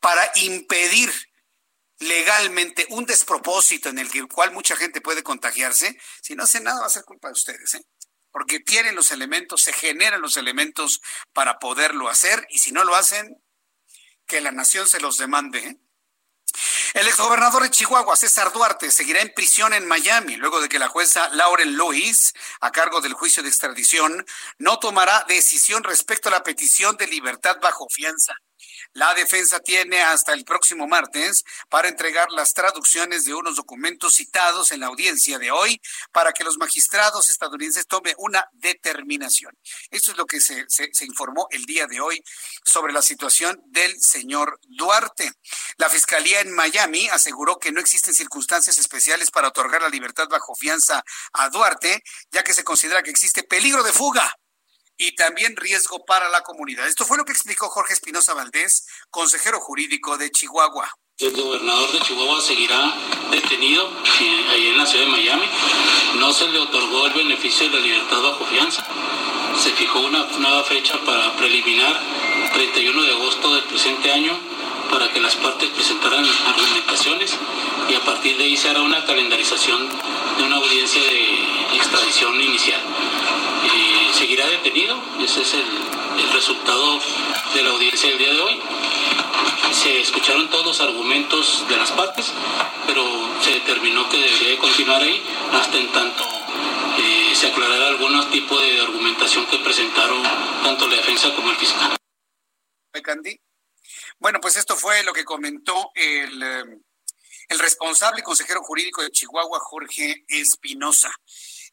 para impedir legalmente un despropósito en el cual mucha gente puede contagiarse. Si no hace nada, va a ser culpa de ustedes, ¿eh? porque tienen los elementos, se generan los elementos para poderlo hacer y si no lo hacen, que la nación se los demande. ¿eh? El exgobernador de Chihuahua, César Duarte, seguirá en prisión en Miami luego de que la jueza Lauren Lewis, a cargo del juicio de extradición, no tomará decisión respecto a la petición de libertad bajo fianza. La defensa tiene hasta el próximo martes para entregar las traducciones de unos documentos citados en la audiencia de hoy para que los magistrados estadounidenses tomen una determinación. Esto es lo que se, se, informó el día de hoy sobre la situación del señor Duarte. La Fiscalía en Miami aseguró que no existen circunstancias especiales para otorgar la libertad bajo fianza a Duarte, ya que se considera que existe peligro de fuga y también riesgo para la comunidad. Esto fue lo que explicó Jorge Espinosa Valdés, consejero jurídico de Chihuahua. El gobernador de Chihuahua seguirá detenido ahí en la ciudad de Miami. No se le otorgó el beneficio de la libertad bajo fianza. Se fijó una nueva fecha para preliminar, 31 de agosto del presente año, para que las partes presentaran argumentaciones y a partir de ahí se hará una calendarización de una audiencia de extradición inicial seguirá detenido. Ese es el, resultado de la audiencia del día de hoy. Se escucharon todos los argumentos de las partes, pero se determinó que debería continuar ahí hasta en tanto eh, se aclarara algún tipo de argumentación que presentaron tanto la defensa como el fiscal. Bueno, pues esto fue lo que comentó el, eh, el responsable consejero jurídico de Chihuahua, Jorge Espinosa.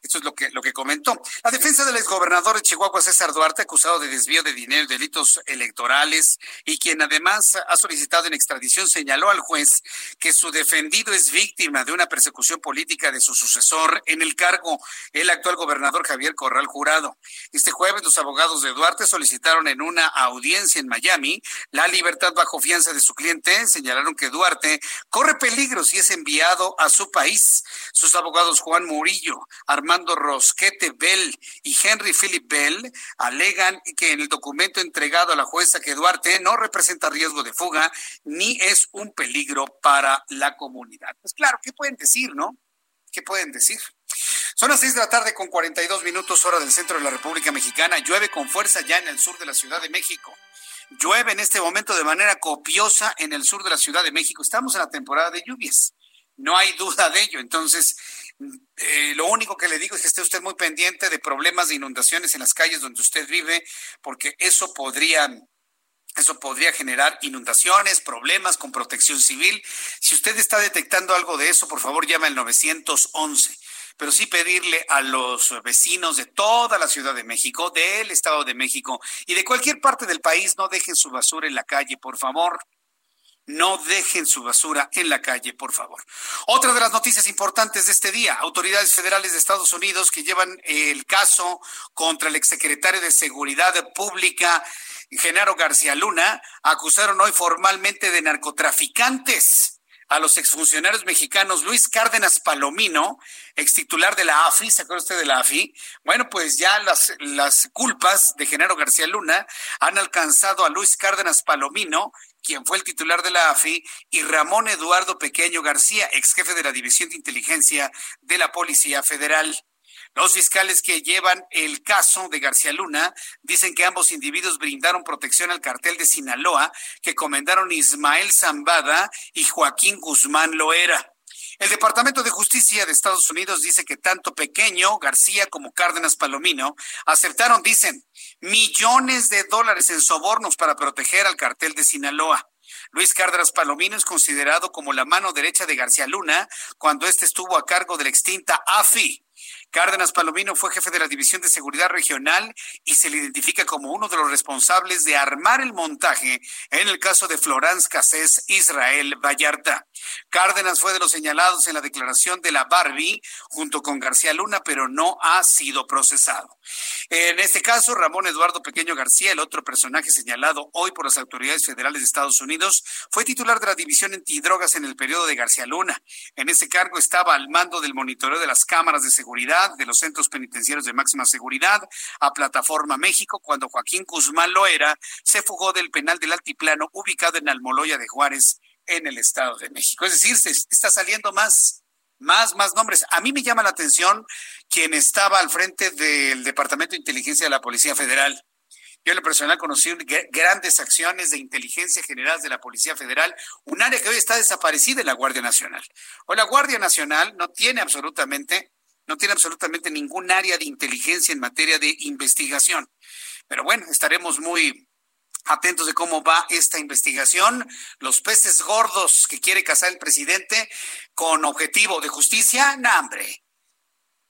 Esto es lo que, lo que comentó. La defensa del exgobernador de Chihuahua, César Duarte, acusado de desvío de dinero delitos electorales, y quien además ha solicitado en extradición, señaló al juez que su defendido es víctima de una persecución política de su sucesor en el cargo, el actual gobernador Javier Corral Jurado. Este jueves, los abogados de Duarte solicitaron en una audiencia en Miami la libertad bajo fianza de su cliente. Señalaron que Duarte corre peligro si es enviado a su país. Sus abogados Juan Murillo, Armando Armando Rosquete Bell y Henry Philip Bell alegan que en el documento entregado a la jueza que Duarte no representa riesgo de fuga ni es un peligro para la comunidad. Pues claro, ¿qué pueden decir, no? ¿Qué pueden decir? Son las seis de la tarde con 42 minutos hora del centro de la República Mexicana. Llueve con fuerza ya en el sur de la Ciudad de México. Llueve en este momento de manera copiosa en el sur de la Ciudad de México. Estamos en la temporada de lluvias. No hay duda de ello. Entonces, eh, lo único que le digo es que esté usted muy pendiente de problemas de inundaciones en las calles donde usted vive, porque eso podría eso podría generar inundaciones, problemas con protección civil. Si usted está detectando algo de eso, por favor llame al 911 pero sí pedirle a los vecinos de toda la Ciudad de México, del Estado de México y de cualquier parte del país, no dejen su basura en la calle, por favor. No dejen su basura en la calle, por favor. Otra de las noticias importantes de este día, autoridades federales de Estados Unidos que llevan el caso contra el exsecretario de Seguridad Pública, Genaro García Luna, acusaron hoy formalmente de narcotraficantes a los exfuncionarios mexicanos Luis Cárdenas Palomino, ex titular de la AFI, ¿se acuerda usted de la AFI? Bueno, pues ya las, las culpas de Genaro García Luna han alcanzado a Luis Cárdenas Palomino quien fue el titular de la AFI, y Ramón Eduardo Pequeño García, ex jefe de la División de Inteligencia de la Policía Federal. Los fiscales que llevan el caso de García Luna dicen que ambos individuos brindaron protección al cartel de Sinaloa que comendaron Ismael Zambada y Joaquín Guzmán Loera. El Departamento de Justicia de Estados Unidos dice que tanto Pequeño, García como Cárdenas Palomino aceptaron, dicen, millones de dólares en sobornos para proteger al cartel de Sinaloa. Luis Cárdenas Palomino es considerado como la mano derecha de García Luna cuando éste estuvo a cargo de la extinta AFI. Cárdenas Palomino fue jefe de la División de Seguridad Regional y se le identifica como uno de los responsables de armar el montaje en el caso de Florence Cassés Israel Vallarta. Cárdenas fue de los señalados en la declaración de la Barbie junto con García Luna, pero no ha sido procesado. En este caso, Ramón Eduardo Pequeño García, el otro personaje señalado hoy por las autoridades federales de Estados Unidos, fue titular de la División Antidrogas en el periodo de García Luna. En ese cargo estaba al mando del monitoreo de las cámaras de seguridad de los centros penitenciarios de máxima seguridad a Plataforma México cuando Joaquín Guzmán Loera se fugó del penal del Altiplano ubicado en Almoloya de Juárez en el Estado de México. Es decir, se está saliendo más más, más nombres. A mí me llama la atención quien estaba al frente del Departamento de Inteligencia de la Policía Federal. Yo en lo personal conocí grandes acciones de inteligencia general de la Policía Federal, un área que hoy está desaparecida en la Guardia Nacional. O la Guardia Nacional no tiene absolutamente no tiene absolutamente ningún área de inteligencia en materia de investigación. Pero bueno, estaremos muy atentos de cómo va esta investigación. Los peces gordos que quiere cazar el presidente con objetivo de justicia, no, hombre.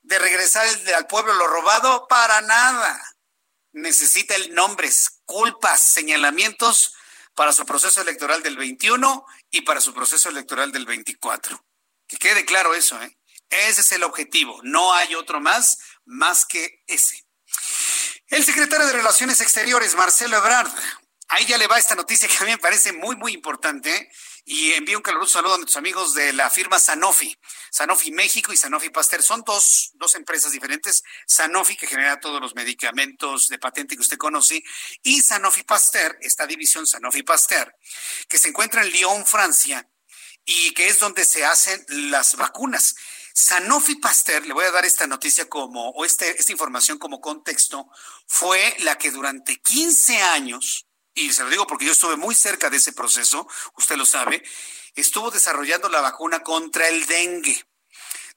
De regresar al pueblo lo robado, para nada. Necesita el nombres, culpas, señalamientos para su proceso electoral del 21 y para su proceso electoral del 24. Que quede claro eso, ¿eh? Ese es el objetivo. No hay otro más, más que ese. El secretario de Relaciones Exteriores, Marcelo Ebrard, ahí ya le va esta noticia que a mí me parece muy, muy importante y envío un caluroso saludo a nuestros amigos de la firma Sanofi. Sanofi México y Sanofi Pasteur son dos, dos empresas diferentes. Sanofi, que genera todos los medicamentos de patente que usted conoce, y Sanofi Pasteur, esta división Sanofi Pasteur, que se encuentra en Lyon, Francia, y que es donde se hacen las vacunas. Sanofi Pasteur, le voy a dar esta noticia como, o este, esta información como contexto, fue la que durante 15 años, y se lo digo porque yo estuve muy cerca de ese proceso, usted lo sabe, estuvo desarrollando la vacuna contra el dengue.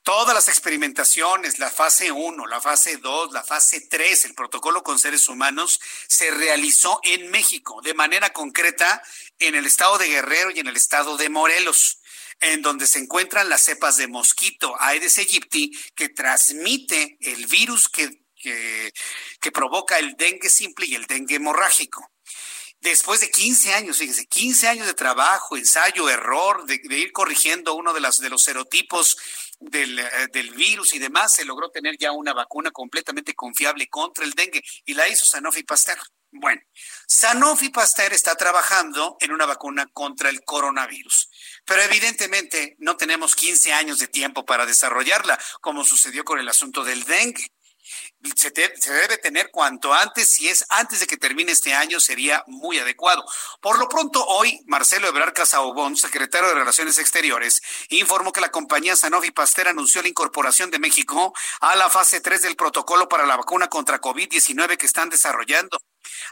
Todas las experimentaciones, la fase 1, la fase 2, la fase 3, el protocolo con seres humanos, se realizó en México, de manera concreta en el estado de Guerrero y en el estado de Morelos en donde se encuentran las cepas de mosquito Aedes aegypti que transmite el virus que, que, provoca el dengue simple y el dengue hemorrágico después de 15 años, fíjese, 15 años de trabajo, ensayo, error, de, ir corrigiendo uno de, de los serotipos del, eh, del, virus y demás, se logró tener ya una vacuna completamente confiable contra el dengue y la hizo Sanofi Pasteur. Bueno, Sanofi Pasteur está trabajando en una vacuna contra el coronavirus, pero evidentemente no tenemos 15 años de tiempo para desarrollarla, como sucedió con el asunto del dengue. Se, debe tener cuanto antes, si es antes de que termine este año, sería muy adecuado. Por lo pronto, hoy, Marcelo Ebrard Casaubon, secretario de Relaciones Exteriores, informó que la compañía Sanofi Pasteur anunció la incorporación de México a la fase 3 del protocolo para la vacuna contra COVID-19 que están desarrollando.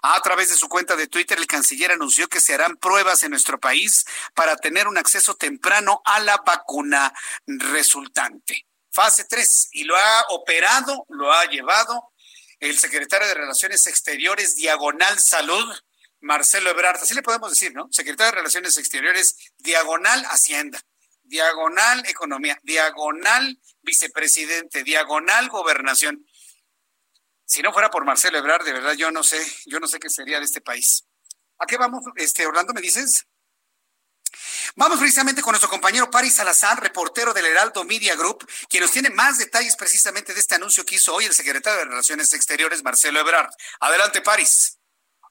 A través de su cuenta de Twitter, el canciller anunció que se harán pruebas en nuestro país para tener un acceso temprano a la vacuna resultante. Fase 3. Y lo ha operado, lo ha llevado el secretario de Relaciones Exteriores, Diagonal Salud, Marcelo Ebrard. Así le podemos decir, ¿no? Secretario de Relaciones Exteriores, Diagonal Hacienda. diagonal economía, diagonal vicepresidente, diagonal gobernación. Si no fuera por Marcelo Ebrard, de verdad yo no sé, yo no sé qué sería de este país. ¿A qué vamos, este Orlando, me dices? Vamos precisamente con nuestro compañero Paris Salazar, reportero del Heraldo Media Group, quien nos tiene más detalles precisamente de este anuncio que hizo hoy el secretario de Relaciones Exteriores, Marcelo Ebrard. Adelante, Paris.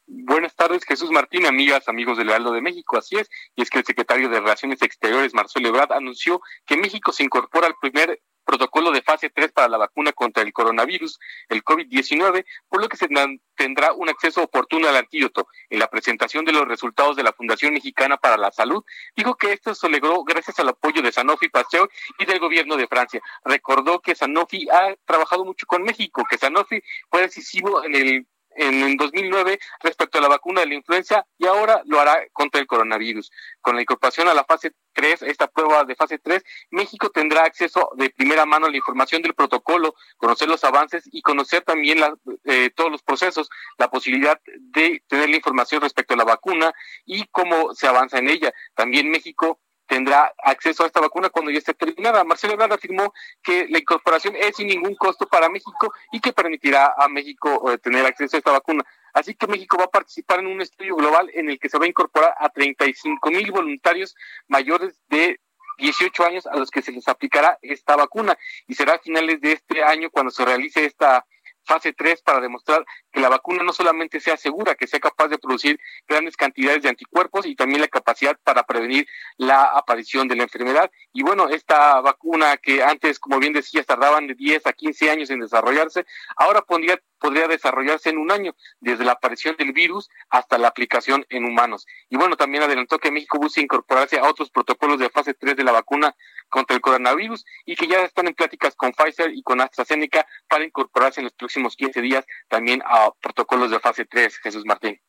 Buenas tardes, Jesús Martín, amigas, amigos del Heraldo de México. Así es, y es que el secretario de Relaciones Exteriores, Marcelo Ebrard, anunció que México se incorpora al primer protocolo de fase 3 para la vacuna contra el coronavirus, el COVID-19, por lo que se tendrá un acceso oportuno al antídoto. En la presentación de los resultados de la Fundación Mexicana para la Salud, dijo que esto se logró gracias al apoyo de Sanofi Pasteur y del gobierno de Francia. Recordó que Sanofi ha trabajado mucho con México, que Sanofi fue decisivo en el en 2009 respecto a la vacuna de la influenza y ahora lo hará contra el coronavirus. Con la incorporación a la fase 3, esta prueba de fase 3, México tendrá acceso de primera mano a la información del protocolo, conocer los avances y conocer también eh, todos los procesos, la posibilidad de tener la información respecto a la vacuna y cómo se avanza en ella. También México tendrá acceso a esta vacuna cuando ya esté terminada. Marcelo Ebrard afirmó que la incorporación es sin ningún costo para México y que permitirá a México eh, tener acceso a esta vacuna. Así que México va a participar en un estudio global en el que se va a incorporar a 35 mil voluntarios mayores de 18 años a los que se les aplicará esta vacuna y será a finales de este año cuando se realice esta fase 3 para demostrar que la vacuna no solamente sea segura, que sea capaz de producir grandes cantidades de anticuerpos y también la capacidad para prevenir la aparición de la enfermedad. Y bueno, esta vacuna que antes, como bien decías, tardaban de 10 a 15 años en desarrollarse, ahora podría, podría desarrollarse en un año, desde la aparición del virus hasta la aplicación en humanos. Y bueno, también adelantó que México busca incorporarse a otros protocolos de fase 3 de la vacuna contra el coronavirus y que ya están en pláticas con Pfizer y con AstraZeneca para incorporarse en los próximos 15 días también a protocolos de fase 3, Jesús Martín.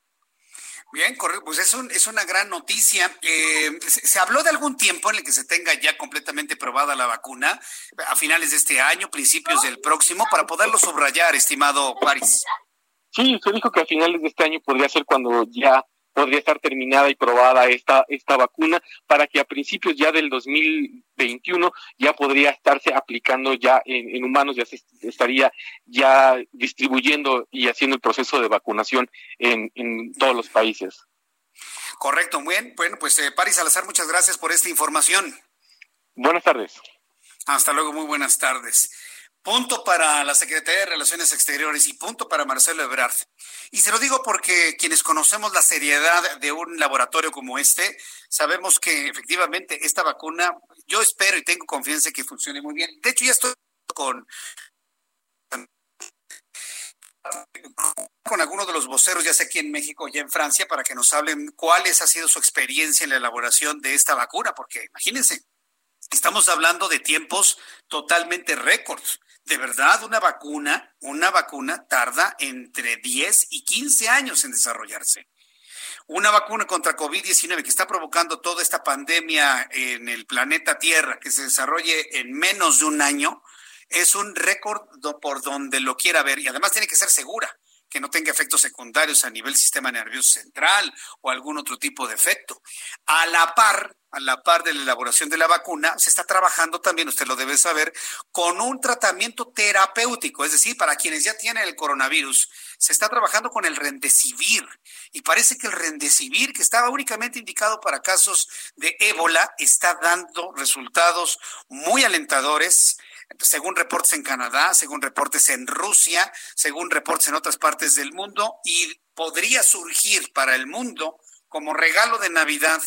Bien, correcto. Pues es, es una gran noticia. Eh, se, habló de algún tiempo en el que se tenga ya completamente probada la vacuna, a finales de este año, principios del próximo, para poderlo subrayar, estimado Paris. Sí, se dijo que a finales de este año podría ser cuando ya podría estar terminada y probada esta, esta vacuna para que a principios ya del 2021 ya podría estarse aplicando ya en, humanos, ya se estaría ya distribuyendo y haciendo el proceso de vacunación en, en todos los países. Correcto, muy bien. Bueno, pues eh, Paris Salazar, muchas gracias por esta información. Buenas tardes. Hasta luego, muy buenas tardes. Punto para la Secretaría de Relaciones Exteriores y punto para Marcelo Ebrard. Y se lo digo porque quienes conocemos la seriedad de un laboratorio como este, sabemos que efectivamente esta vacuna, yo espero y tengo confianza que funcione muy bien. De hecho, ya estoy con con algunos de los voceros, ya sea aquí en México y en Francia, para que nos hablen cuál ha sido su experiencia en la elaboración de esta vacuna, porque imagínense, estamos hablando de tiempos totalmente récords. De verdad, una vacuna, una vacuna tarda entre 10 y 15 años en desarrollarse. Una vacuna contra COVID-19 que está provocando toda esta pandemia en el planeta Tierra, que se desarrolle en menos de un año, es un récord por donde lo quiera ver y además tiene que ser segura que no tenga efectos secundarios a nivel sistema nervioso central o algún otro tipo de efecto. A la par, a la par de la elaboración de la vacuna, se está trabajando también, usted lo debe saber, con un tratamiento terapéutico, es decir, para quienes ya tienen el coronavirus, se está trabajando con el rendecivir y parece que el rendecivir, que estaba únicamente indicado para casos de ébola, está dando resultados muy alentadores según reportes en Canadá, según reportes en Rusia, según reportes en otras partes del mundo, y podría surgir para el mundo como regalo de Navidad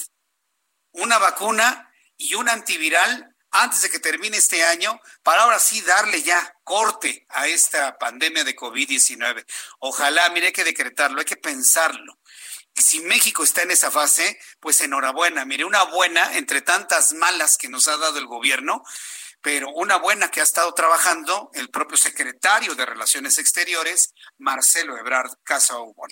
una vacuna y un antiviral antes de que termine este año, para ahora sí darle ya corte a esta pandemia de COVID-19. Ojalá, mire, hay que decretarlo, hay que pensarlo. Y si México está en esa fase, pues enhorabuena. Mire, una buena entre tantas malas que nos ha dado el gobierno pero una buena que ha estado trabajando el propio secretario de Relaciones Exteriores, Marcelo Ebrard Casaubon.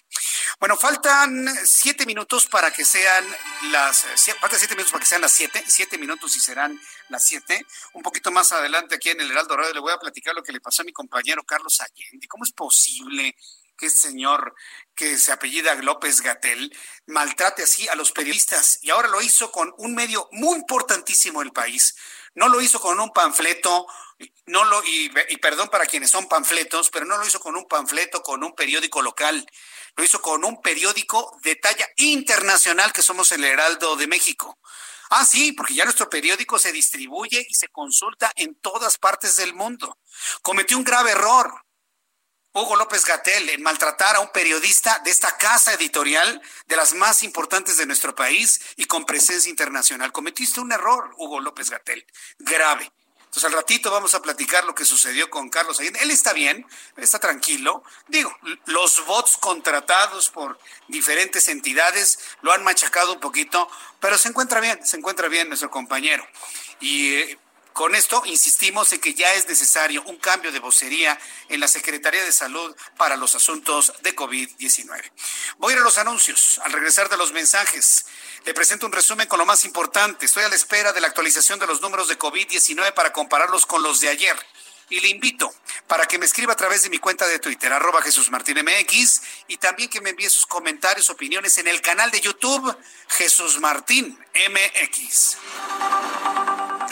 Bueno, faltan siete minutos para que sean las, faltan siete minutos para que sean las siete, siete minutos y serán las siete. Un poquito más adelante aquí en el Heraldo Radio le voy a platicar lo que le pasó a mi compañero Carlos Allende. ¿Cómo es posible que este señor que se apellida López Gatel maltrate así a los periodistas y ahora lo hizo con un medio muy importantísimo del país. No lo hizo con un panfleto, no lo y, y perdón para quienes son panfletos, pero no lo hizo con un panfleto, con un periódico local. Lo hizo con un periódico de talla internacional que somos el Heraldo de México. Ah, sí, porque ya nuestro periódico se distribuye y se consulta en todas partes del mundo. Cometió un grave error. Hugo López Gatel en maltratar a un periodista de esta casa editorial, de las más importantes de nuestro país y con presencia internacional. Cometiste un error, Hugo López Gatel, grave. Entonces al ratito vamos a platicar lo que sucedió con Carlos Allende. Él está bien, está tranquilo. Digo, los bots contratados por diferentes entidades lo han machacado un poquito, pero se encuentra bien, se encuentra bien nuestro compañero. Y eh, con esto insistimos en que ya es necesario un cambio de vocería en la Secretaría de Salud para los asuntos de COVID-19. Voy a ir a los anuncios. Al regresar de los mensajes, le presento un resumen con lo más importante. Estoy a la espera de la actualización de los números de COVID-19 para compararlos con los de ayer. Y le invito para que me escriba a través de mi cuenta de Twitter, arroba Jesús Martín MX, y también que me envíe sus comentarios, opiniones en el canal de YouTube Jesús Martín MX.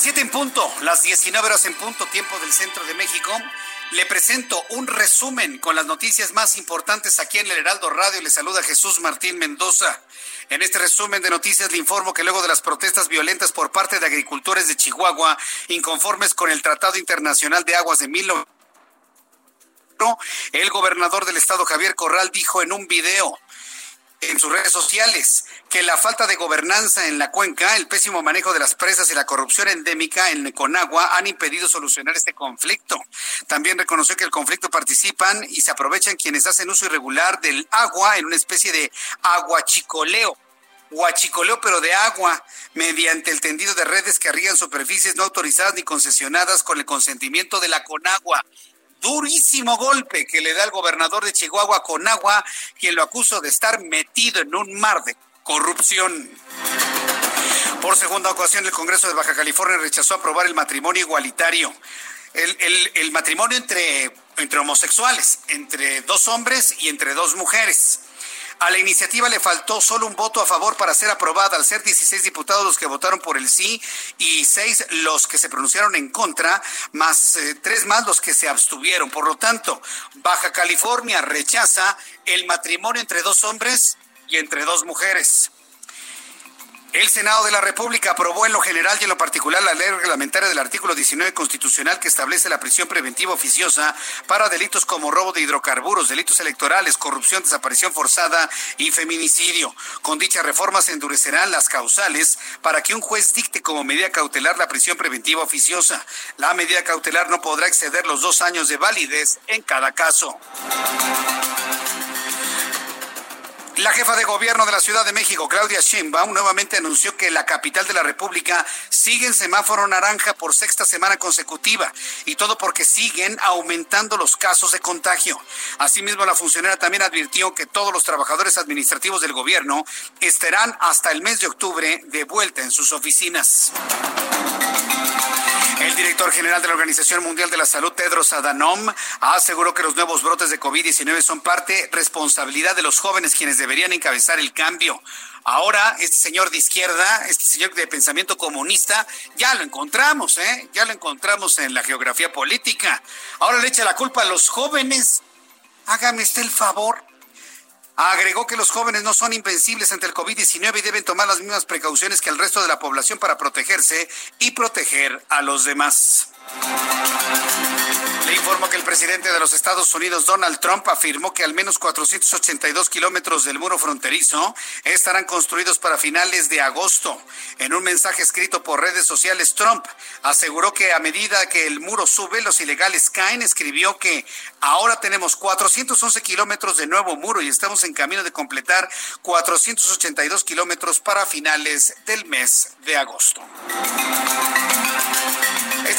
Las 7 en punto, las 19 horas en punto, tiempo del centro de México. Le presento un resumen con las noticias más importantes aquí en el Heraldo Radio. Le saluda Jesús Martín Mendoza. En este resumen de noticias le informo que luego de las protestas violentas por parte de agricultores de Chihuahua, inconformes con el Tratado Internacional de Aguas de Milo, el gobernador del estado Javier Corral dijo en un video en sus redes sociales que la falta de gobernanza en la cuenca, el pésimo manejo de las presas y la corrupción endémica en Conagua han impedido solucionar este conflicto. También reconoció que el conflicto participan y se aprovechan quienes hacen uso irregular del agua en una especie de aguachicoleo huachicoleo pero de agua, mediante el tendido de redes que arriban superficies no autorizadas ni concesionadas con el consentimiento de la Conagua durísimo golpe que le da el gobernador de Chihuahua con agua, quien lo acusó de estar metido en un mar de corrupción. Por segunda ocasión, el Congreso de Baja California rechazó aprobar el matrimonio igualitario. El, el matrimonio entre, entre homosexuales, entre dos hombres y entre dos mujeres. A la iniciativa le faltó solo un voto a favor para ser aprobada, al ser 16 diputados los que votaron por el sí y seis los que se pronunciaron en contra, más eh, tres más los que se abstuvieron. Por lo tanto, Baja California rechaza el matrimonio entre dos hombres y entre dos mujeres. El Senado de la República aprobó en lo general y en lo particular la ley reglamentaria del artículo 19 constitucional que establece la prisión preventiva oficiosa para delitos como robo de hidrocarburos, delitos electorales, corrupción, desaparición forzada y feminicidio. Con dicha reforma se endurecerán las causales para que un juez dicte como medida cautelar la prisión preventiva oficiosa. La medida cautelar no podrá exceder los dos años de validez en cada caso. La jefa de gobierno de la Ciudad de México, Claudia Sheinbaum, nuevamente anunció que la capital de la República sigue en semáforo naranja por sexta semana consecutiva y todo porque siguen aumentando los casos de contagio. Asimismo, la funcionaria también advirtió que todos los trabajadores administrativos del gobierno estarán hasta el mes de octubre de vuelta en sus oficinas. El director general de la Organización Mundial de la Salud, Tedros Adhanom, aseguró que los nuevos brotes de COVID-19 son parte responsabilidad de los jóvenes quienes deberían encabezar el cambio. Ahora, este señor de izquierda, este señor de pensamiento comunista, ya lo encontramos, ¿eh? Ya lo encontramos en la geografía política. Ahora le echa la culpa a los jóvenes. Hágame usted el favor. Agregó que los jóvenes no son invencibles ante el COVID-19 y deben tomar las mismas precauciones que el resto de la población para protegerse y proteger a los demás. Le informo que el presidente de los Estados Unidos, Donald Trump, afirmó que al menos 482 kilómetros del muro fronterizo estarán construidos para finales de agosto. En un mensaje escrito por redes sociales, Trump aseguró que a medida que el muro sube, los ilegales caen. Escribió que ahora tenemos 411 kilómetros de nuevo muro y estamos en camino de completar 482 kilómetros para finales del mes de agosto.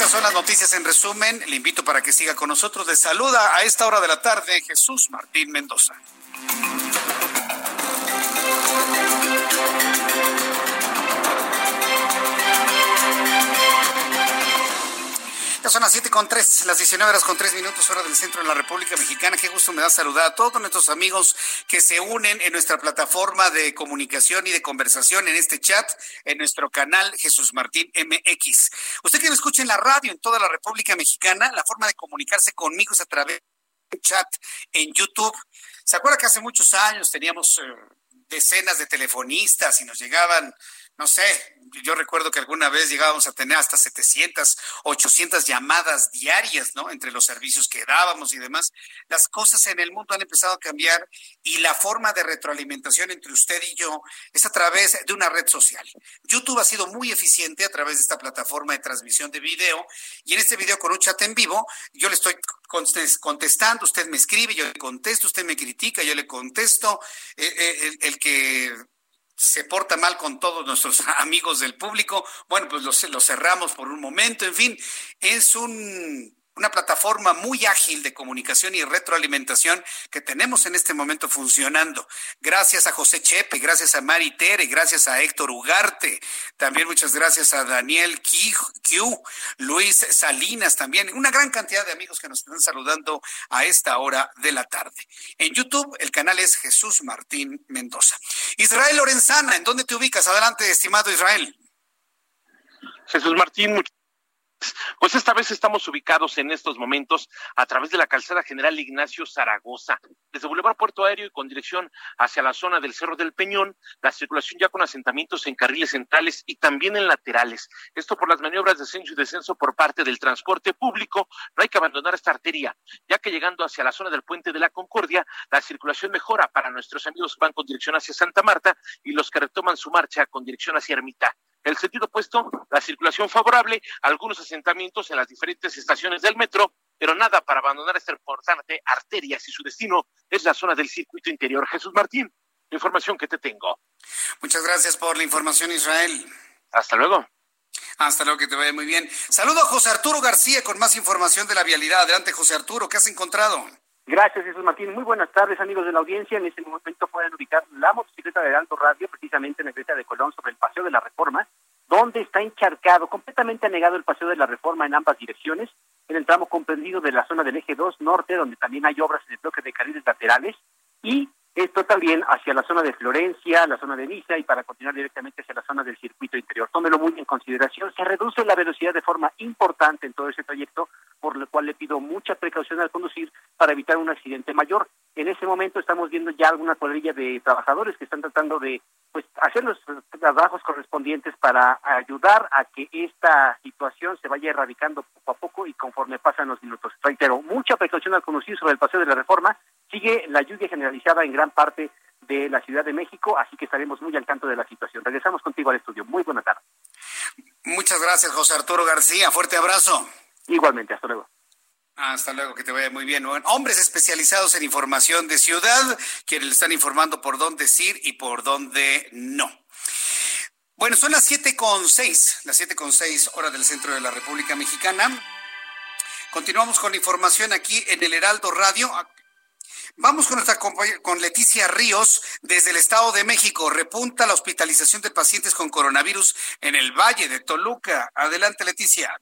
Estas son las noticias en resumen. Le invito para que siga con nosotros. Le saluda a esta hora de la tarde Jesús Martín Mendoza. Son las siete con tres, las 19 horas con tres minutos, hora del centro de la República Mexicana. Qué gusto me da saludar a todos nuestros amigos que se unen en nuestra plataforma de comunicación y de conversación en este chat, en nuestro canal Jesús Martín MX. Usted que me escucha en la radio en toda la República Mexicana, la forma de comunicarse conmigo es a través de chat en YouTube. ¿Se acuerda que hace muchos años teníamos eh, decenas de telefonistas y nos llegaban no sé, yo recuerdo que alguna vez llegábamos a tener hasta 700, 800 llamadas diarias, ¿no? Entre los servicios que dábamos y demás. Las cosas en el mundo han empezado a cambiar y la forma de retroalimentación entre usted y yo es a través de una red social. YouTube ha sido muy eficiente a través de esta plataforma de transmisión de video y en este video con un chat en vivo yo le estoy contestando, usted me escribe, yo le contesto, usted me critica, yo le contesto, eh, eh, el que se porta mal con todos nuestros amigos del público, bueno, pues lo, lo cerramos por un momento, en fin, es un una plataforma muy ágil de comunicación y retroalimentación que tenemos en este momento funcionando. Gracias a José Chepe, gracias a Mari Tere, gracias a Héctor Ugarte, también muchas gracias a Daniel Q, Luis Salinas también, una gran cantidad de amigos que nos están saludando a esta hora de la tarde. En YouTube el canal es Jesús Martín Mendoza. Israel Lorenzana, ¿en dónde te ubicas? Adelante, estimado Israel. Jesús Martín, muchas pues esta vez estamos ubicados en estos momentos a través de la calzada general Ignacio Zaragoza, desde Boulevard Puerto Aéreo y con dirección hacia la zona del Cerro del Peñón, la circulación ya con asentamientos en carriles centrales y también en laterales. Esto por las maniobras de ascenso y descenso por parte del transporte público. No hay que abandonar esta arteria, ya que llegando hacia la zona del Puente de la Concordia, la circulación mejora para nuestros amigos que van con dirección hacia Santa Marta y los que retoman su marcha con dirección hacia Ermita. El sentido opuesto, la circulación favorable, algunos asentamientos en las diferentes estaciones del metro, pero nada para abandonar esta importante arteria si su destino es la zona del circuito interior. Jesús Martín, información que te tengo. Muchas gracias por la información, Israel. Hasta luego. Hasta luego, que te vaya muy bien. Saludo a José Arturo García con más información de la vialidad. Adelante, José Arturo, ¿qué has encontrado? Gracias, Jesús Martín. Muy buenas tardes, amigos de la audiencia. En este momento pueden ubicar la motocicleta de Alto Radio, precisamente en la iglesia de Colón, sobre el Paseo de la Reforma, donde está encharcado, completamente anegado el Paseo de la Reforma en ambas direcciones, en el tramo comprendido de la zona del eje 2 norte, donde también hay obras en el bloque de carriles laterales, y esto también hacia la zona de Florencia, la zona de Niza y para continuar directamente hacia la zona del circuito interior. Tómelo muy en consideración. Se reduce la velocidad de forma importante en todo ese trayecto, por lo cual le pido mucha precaución al conducir para evitar un accidente mayor. En ese momento estamos viendo ya alguna cuadrilla de trabajadores que están tratando de pues hacer los trabajos correspondientes para ayudar a que esta situación se vaya erradicando poco a poco y conforme pasan los minutos. Reitero, mucha precaución al conducir sobre el paseo de la reforma. Sigue la lluvia generalizada en gran parte de la Ciudad de México, así que estaremos muy al tanto de la situación. Regresamos contigo al estudio. Muy buena tarde. Muchas gracias, José Arturo García. Fuerte abrazo. Igualmente, hasta luego. Hasta luego, que te vaya muy bien. Hombres especializados en información de ciudad, quienes le están informando por dónde ir y por dónde no. Bueno, son las siete con seis, las siete con seis horas del centro de la República Mexicana. Continuamos con la información aquí en el Heraldo Radio. Vamos con nuestra con Leticia Ríos desde el Estado de México. Repunta la hospitalización de pacientes con coronavirus en el Valle de Toluca. Adelante, Leticia.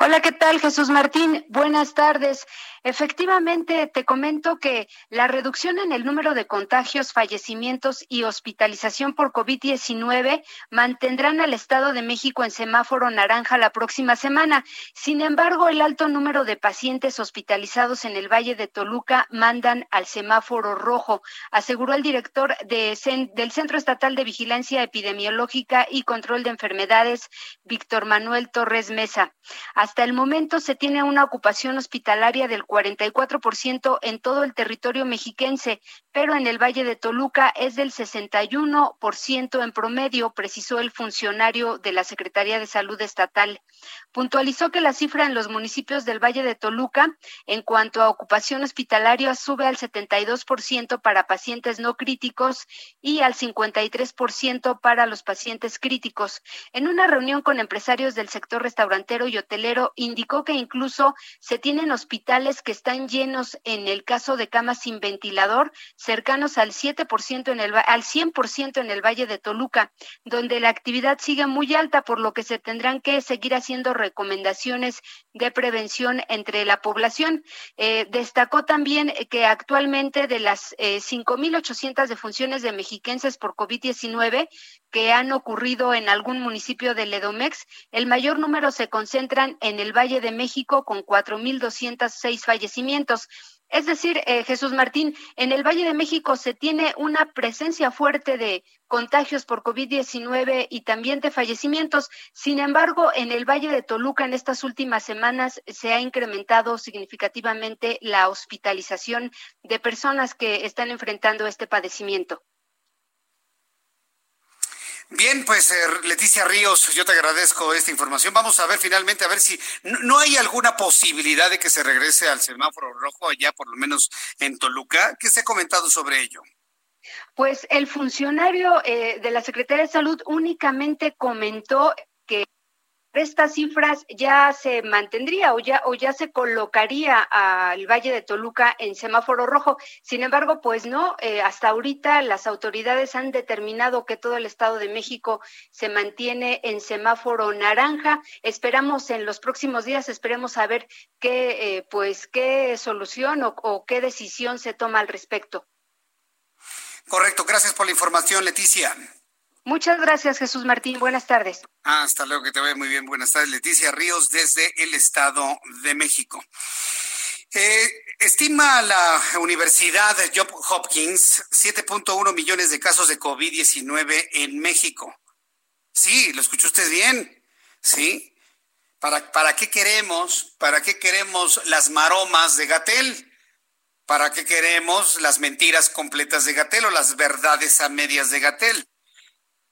Hola, ¿qué tal, Jesús Martín? Buenas tardes. Efectivamente, te comento que la reducción en el número de contagios, fallecimientos y hospitalización por COVID-19 mantendrán al Estado de México en semáforo naranja la próxima semana. Sin embargo, el alto número de pacientes hospitalizados en el Valle de Toluca mandan al semáforo rojo, aseguró el director de, del Centro Estatal de Vigilancia Epidemiológica y Control de Enfermedades, Víctor Manuel Torres Mesa. Hasta el momento se tiene una ocupación hospitalaria del 44% en todo el territorio mexiquense, pero en el Valle de Toluca es del 61% en promedio, precisó el funcionario de la Secretaría de Salud Estatal. Puntualizó que la cifra en los municipios del Valle de Toluca en cuanto a ocupación hospitalaria sube al 72% para pacientes no críticos y al 53% para los pacientes críticos. En una reunión con empresarios del sector restaurantero y hotelero, indicó que incluso se tienen hospitales que están llenos en el caso de camas sin ventilador, cercanos al 7% en el al 100% en el Valle de Toluca, donde la actividad sigue muy alta, por lo que se tendrán que seguir haciendo recomendaciones de prevención entre la población. Eh, destacó también que actualmente de las eh, 5.800 defunciones de mexiquenses por COVID-19 que han ocurrido en algún municipio del Edomex, el mayor número se concentran en el Valle de México con 4.206 fallecimientos. Es decir, eh, Jesús Martín, en el Valle de México se tiene una presencia fuerte de contagios por COVID-19 y también de fallecimientos. Sin embargo, en el Valle de Toluca en estas últimas semanas se ha incrementado significativamente la hospitalización de personas que están enfrentando este padecimiento. Bien, pues eh, Leticia Ríos, yo te agradezco esta información. Vamos a ver finalmente, a ver si no, hay alguna posibilidad de que se regrese al semáforo rojo allá, por lo menos en Toluca. ¿Qué se ha comentado sobre ello? Pues el funcionario eh, de la Secretaría de Salud únicamente comentó que estas cifras ya se mantendría o ya o ya se colocaría al Valle de Toluca en semáforo rojo. Sin embargo, pues no, eh, hasta ahorita las autoridades han determinado que todo el Estado de México se mantiene en semáforo naranja. Esperamos en los próximos días, esperemos saber qué eh, pues qué solución o, o qué decisión se toma al respecto. Correcto, gracias por la información, Leticia. Muchas gracias, Jesús Martín. Buenas tardes. hasta luego, que te vaya muy bien. Buenas tardes, Leticia Ríos, desde el Estado de México. Eh, estima la Universidad Job Hopkins 7.1 millones de casos de COVID-19 en México. Sí, lo escuchó usted bien. Sí. ¿Para, ¿Para qué queremos? ¿Para qué queremos las maromas de Gatel? ¿Para qué queremos las mentiras completas de Gatel o las verdades a medias de Gatel?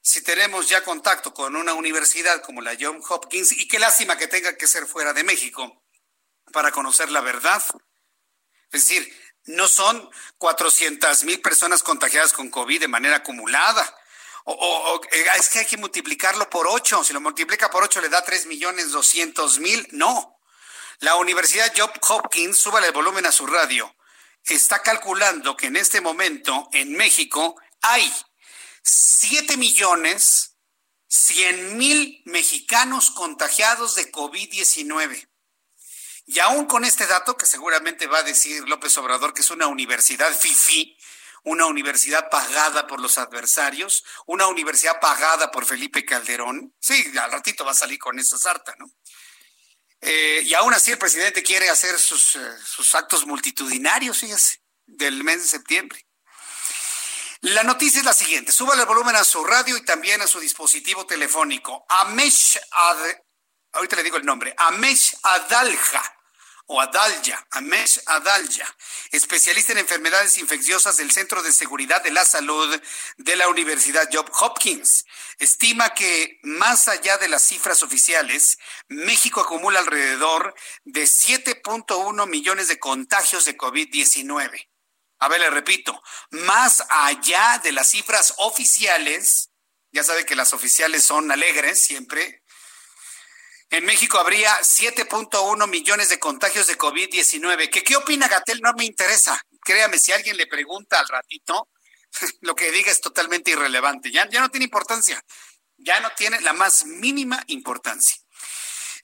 Si tenemos ya contacto con una universidad como la John Hopkins, y qué lástima que tenga que ser fuera de México para conocer la verdad. Es decir, no son 400 mil personas contagiadas con COVID de manera acumulada. O, eh, es que hay que multiplicarlo por 8. Si lo multiplica por 8 le da 3 millones 200 mil. No. La Universidad John Hopkins, súbale el volumen a su radio, está calculando que en este momento en México hay 7 millones 100 mil mexicanos contagiados de COVID-19. Y aún con este dato, que seguramente va a decir López Obrador que es una universidad FIFI, una universidad pagada por los adversarios, una universidad pagada por Felipe Calderón, sí, al ratito va a salir con esa sarta, ¿no? Eh, y aún así el presidente quiere hacer sus, eh, sus actos multitudinarios, fíjese, del mes de septiembre. La noticia es la siguiente. Súbale el volumen a su radio y también a su dispositivo telefónico. Amesh Ad... Ahorita le digo el nombre. Amesh Adalja o Adalya, Amesh Adalya, especialista en enfermedades infecciosas del Centro de Seguridad de la Salud de la Universidad Job Hopkins. Estima que más allá de las cifras oficiales, México acumula alrededor de 7.1 millones de contagios de COVID-19. A ver, le repito, más allá de las cifras oficiales, ya sabe que las oficiales son alegres siempre, en México habría 7.1 millones de contagios de COVID-19. ¿Qué, ¿Qué opina Gatel? No me interesa. Créame, si alguien le pregunta al ratito, lo que diga es totalmente irrelevante. Ya, ya no tiene importancia. Ya no tiene la más mínima importancia.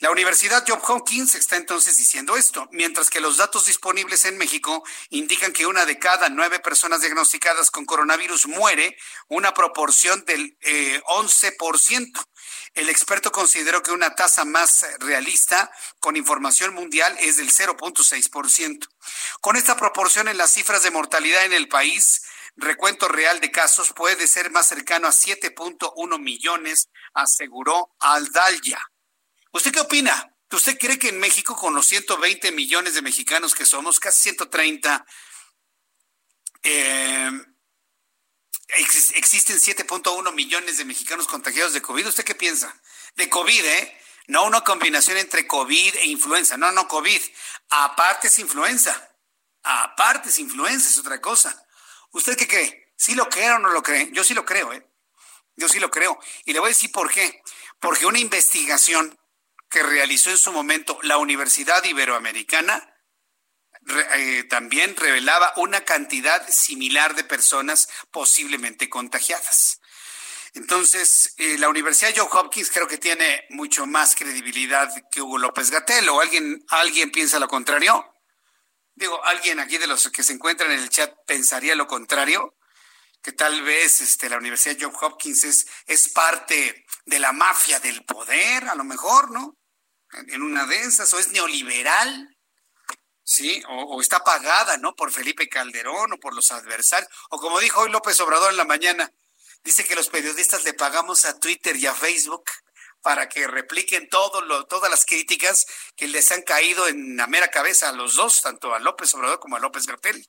La Universidad Job Hopkins está entonces diciendo esto, mientras que los datos disponibles en México indican que una de cada nueve personas diagnosticadas con coronavirus muere, una proporción del 11%. Eh, El experto consideró que una tasa más realista con información mundial es del 0.6%. Con esta proporción en las cifras de mortalidad en el país, recuento real de casos puede ser más cercano a 7.1 millones, aseguró Aldalya. ¿Usted qué opina? ¿Usted cree que en México, con los 120 millones de mexicanos que somos, casi 130, eh, existen 7.1 millones de mexicanos contagiados de COVID? ¿Usted qué piensa? De COVID, ¿eh? No una combinación entre COVID e influenza. No, no, COVID. Aparte es influenza. Aparte es influenza, es otra cosa. ¿Usted qué cree? ¿Sí lo cree o no lo cree? Yo sí lo creo, ¿eh? Yo sí lo creo. Y le voy a decir por qué. Porque una investigación que realizó en su momento la Universidad Iberoamericana eh, también revelaba una cantidad similar de personas posiblemente contagiadas. Entonces, eh, la Universidad John Hopkins creo que tiene mucho más credibilidad que Hugo López Gatel, o alguien, alguien piensa lo contrario. Digo, alguien aquí de los que se encuentran en el chat pensaría lo contrario, que tal vez este, la Universidad John Hopkins es, es parte de la mafia del poder, a lo mejor, ¿no? En una de esas, o es neoliberal, ¿sí? O, está pagada, ¿no? Por Felipe Calderón o por los adversarios, o como dijo hoy López Obrador en la mañana, Dice que los periodistas le pagamos a Twitter y a Facebook para que repliquen todo lo, todas las críticas que les han caído en la mera cabeza a los dos, tanto a López Obrador como a López Gatel.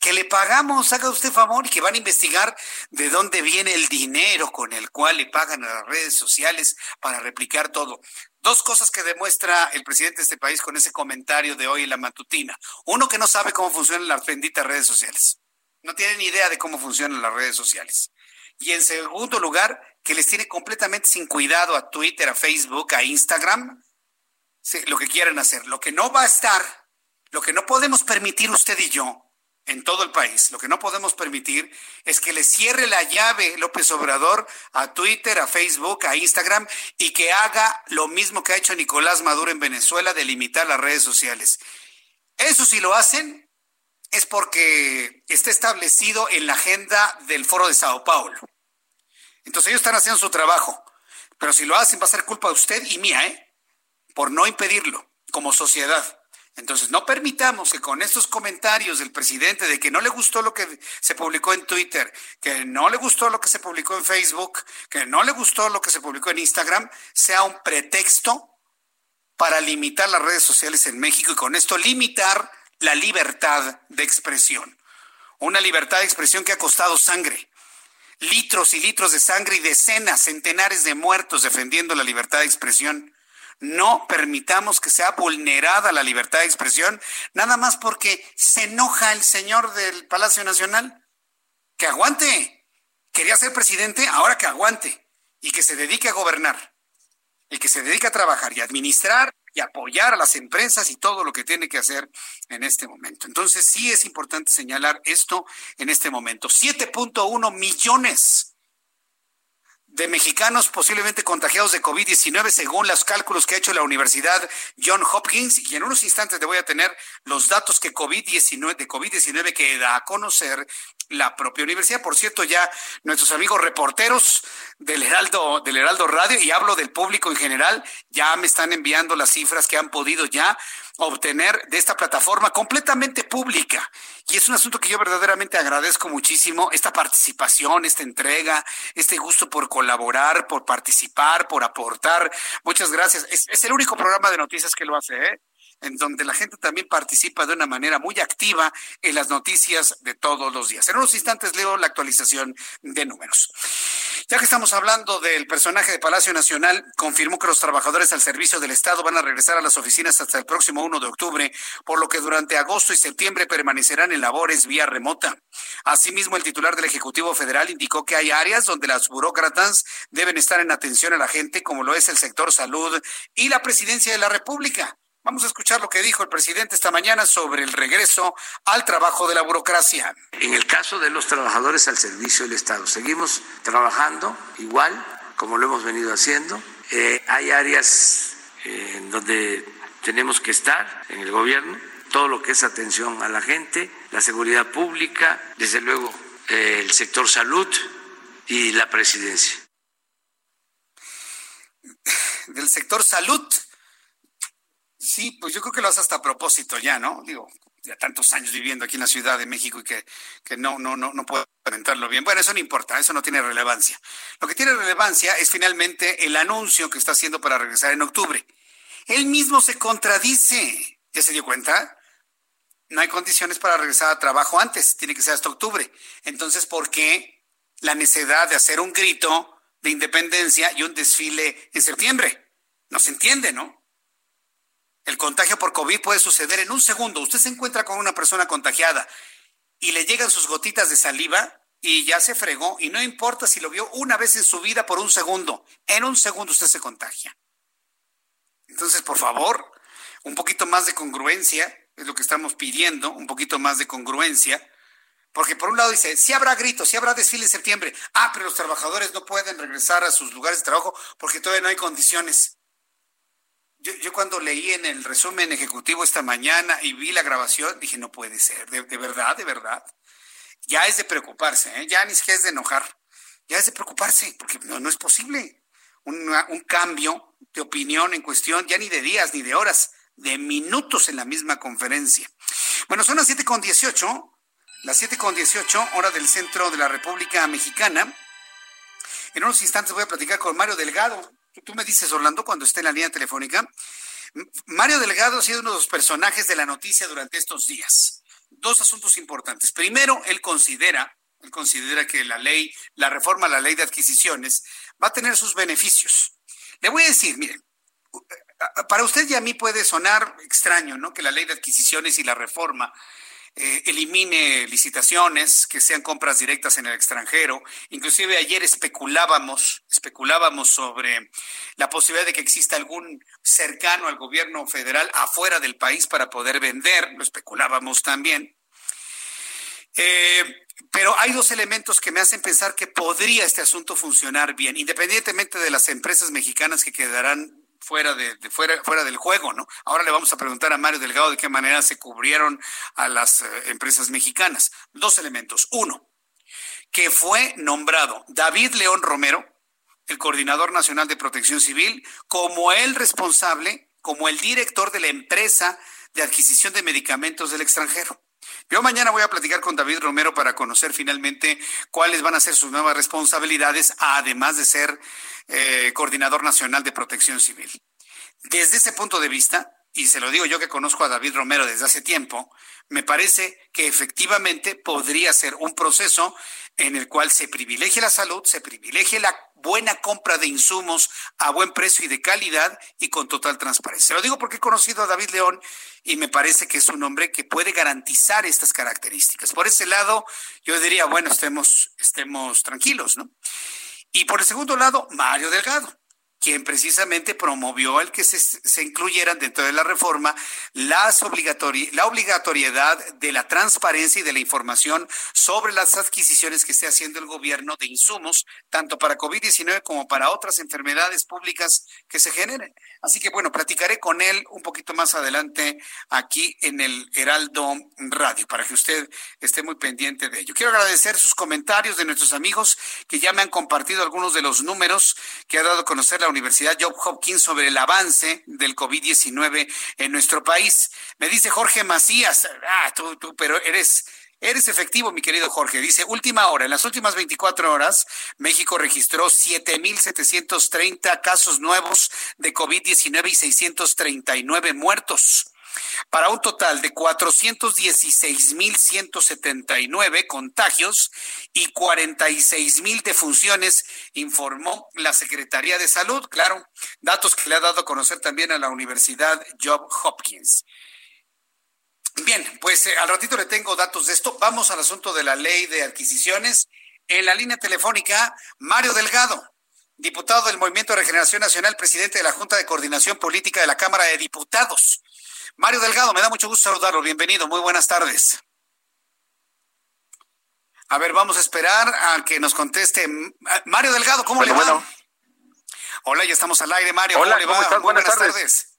Que le pagamos, haga usted favor, y que van a investigar de dónde viene el dinero con el cual le pagan a las redes sociales para replicar todo. Dos cosas que demuestra el presidente de este país con ese comentario de hoy en la matutina. Uno, que no sabe cómo funcionan las benditas redes sociales. No tiene ni idea de cómo funcionan las redes sociales. Y en segundo lugar, que les tiene completamente sin cuidado a Twitter, a Facebook, a Instagram, lo que quieran hacer. Lo que no va a estar, lo que no podemos permitir usted y yo en todo el país, lo que no podemos permitir es que le cierre la llave López Obrador a Twitter, a Facebook, a Instagram y que haga lo mismo que ha hecho Nicolás Maduro en Venezuela de limitar las redes sociales. Eso si lo hacen, es porque está establecido en la agenda del Foro de Sao Paulo. Entonces ellos están haciendo su trabajo, pero si lo hacen va a ser culpa de usted y mía, ¿eh? Por no impedirlo como sociedad. Entonces no permitamos que con estos comentarios del presidente de que no le gustó lo que se publicó en Twitter, que no le gustó lo que se publicó en Facebook, que no le gustó lo que se publicó en Instagram, sea un pretexto para limitar las redes sociales en México y con esto limitar la libertad de expresión. Una libertad de expresión que ha costado sangre, litros y litros de sangre y decenas, centenares de muertos defendiendo la libertad de expresión. No permitamos que sea vulnerada la libertad de expresión, nada más porque se enoja el señor del Palacio Nacional. Que aguante. Quería ser presidente, ahora que aguante. Y que se dedique a gobernar. Y que se dedique a trabajar y administrar y apoyar a las empresas y todo lo que tiene que hacer en este momento. Entonces sí es importante señalar esto en este momento. 7.1 millones de mexicanos posiblemente contagiados de COVID-19 según los cálculos que ha hecho la Universidad John Hopkins y en unos instantes te voy a tener los datos que COVID-19 de COVID-19 que da a conocer la propia universidad. Por cierto, ya nuestros amigos reporteros del Heraldo, del Heraldo Radio, y hablo del público en general, ya me están enviando las cifras que han podido ya obtener de esta plataforma completamente pública. Y es un asunto que yo verdaderamente agradezco muchísimo, esta participación, esta entrega, este gusto por colaborar, por participar, por aportar. Muchas gracias. Es, es el único programa de noticias que lo hace, ¿eh? En donde la gente también participa de una manera muy activa en las noticias de todos los días. En unos instantes leo la actualización de números. Ya que estamos hablando del personaje de Palacio Nacional, confirmó que los trabajadores al servicio del Estado van a regresar a las oficinas hasta el próximo 1 de octubre, por lo que durante agosto y septiembre permanecerán en labores vía remota. Asimismo, el titular del Ejecutivo Federal indicó que hay áreas donde las burócratas deben estar en atención a la gente, como lo es el sector salud y la presidencia de la República. Vamos a escuchar lo que dijo el presidente esta mañana sobre el regreso al trabajo de la burocracia. En el caso de los trabajadores al servicio del Estado, seguimos trabajando igual como lo hemos venido haciendo. Eh, hay áreas eh, en donde tenemos que estar en el gobierno, todo lo que es atención a la gente, la seguridad pública, desde luego eh, el sector salud y la presidencia. Del sector salud Sí, pues yo creo que lo hace hasta a propósito ya, ¿no? Digo, ya tantos años viviendo aquí en la Ciudad de México y que, que no, no, no, no puedo comentarlo bien. Bueno, eso no importa, eso no tiene relevancia. Lo que tiene relevancia es finalmente el anuncio que está haciendo para regresar en octubre. Él mismo se contradice. ¿Ya se dio cuenta? No hay condiciones para regresar a trabajo antes, tiene que ser hasta octubre. Entonces, ¿por qué la necesidad de hacer un grito de independencia y un desfile en septiembre? No se entiende, ¿no? El contagio por COVID puede suceder en un segundo. Usted se encuentra con una persona contagiada y le llegan sus gotitas de saliva y ya se fregó y no importa si lo vio una vez en su vida por un segundo. En un segundo usted se contagia. Entonces, por favor, un poquito más de congruencia es lo que estamos pidiendo, un poquito más de congruencia. Porque por un lado dice, sí habrá gritos, sí habrá desfile en septiembre. Ah, pero los trabajadores no pueden regresar a sus lugares de trabajo porque todavía no hay condiciones. Yo, cuando leí en el resumen ejecutivo esta mañana y vi la grabación, dije, no puede ser, de, verdad, de verdad. Ya es de preocuparse, ¿eh? ya ni siquiera es de enojar, ya es de preocuparse, porque no, es posible. un cambio de opinión en cuestión, ya ni de días ni de horas, de minutos en la misma conferencia. Bueno, son las 7.18, las 7.18, hora del centro de la República Mexicana. En unos instantes voy a platicar con Mario Delgado, Tú me dices, Orlando, cuando esté en la línea telefónica. Mario Delgado ha sido uno de los personajes de la noticia durante estos días. Dos asuntos importantes. Primero, él considera, él considera que la ley, la reforma a la ley de adquisiciones va a tener sus beneficios. Le voy a decir, miren, para usted y a mí puede sonar extraño, ¿no? Que la ley de adquisiciones y la reforma eh, elimine licitaciones, que sean compras directas en el extranjero. Inclusive ayer especulábamos, especulábamos sobre la posibilidad de que exista algún cercano al gobierno federal afuera del país para poder vender, lo especulábamos también. Eh, pero hay dos elementos que me hacen pensar que podría este asunto funcionar bien, independientemente de las empresas mexicanas que quedarán fuera de, fuera fuera del juego, ¿no? Ahora le vamos a preguntar a Mario Delgado de qué manera se cubrieron a las eh, empresas mexicanas. Dos elementos. Uno, que fue nombrado David León Romero, el coordinador nacional de Protección Civil, como el responsable, como el director de la empresa de adquisición de medicamentos del extranjero. Yo mañana voy a platicar con David Romero para conocer finalmente cuáles van a ser sus nuevas responsabilidades, además de ser eh, coordinador nacional de protección civil. Desde ese punto de vista, y se lo digo yo que conozco a David Romero desde hace tiempo, me parece que efectivamente podría ser un proceso en el cual se privilegie la salud, se privilegie la buena compra de insumos a buen precio y de calidad y con total transparencia. Lo digo porque he conocido a David León y me parece que es un hombre que puede garantizar estas características. Por ese lado, yo diría, bueno, estemos, estemos tranquilos, ¿no? Y por el segundo lado, Mario Delgado quien precisamente promovió el que se, incluyeran dentro de la reforma las la obligatoriedad de la transparencia y de la información sobre las adquisiciones que esté haciendo el gobierno de insumos, tanto para COVID-19 como para otras enfermedades públicas que se generen. Así que bueno, platicaré con él un poquito más adelante aquí en el Heraldo Radio, para que usted esté muy pendiente de ello. Quiero agradecer sus comentarios de nuestros amigos que ya me han compartido algunos de los números que ha dado a conocer la Universidad Job Hopkins sobre el avance del COVID-19 en nuestro país. Me dice Jorge Macías, ah, tú, tú, pero eres... Eres efectivo, mi querido Jorge. Dice, última hora, en las últimas 24 horas, México registró 7.730 casos nuevos de COVID-19 y 639 muertos para un total de 416.179 contagios y 46.000 defunciones, informó la Secretaría de Salud. Claro, datos que le ha dado a conocer también a la Universidad Job Hopkins. Bien, pues eh, al ratito le tengo datos de esto. Vamos al asunto de la ley de adquisiciones. En la línea telefónica, Mario Delgado, diputado del Movimiento de Regeneración Nacional, presidente de la Junta de Coordinación Política de la Cámara de Diputados. Mario Delgado, me da mucho gusto saludarlo. Bienvenido, muy buenas tardes. A ver, vamos a esperar a que nos conteste. Mario Delgado, ¿cómo le va? Hola, ya estamos al aire, Mario. Hola, ¿cómo, le va? buenas, tardes.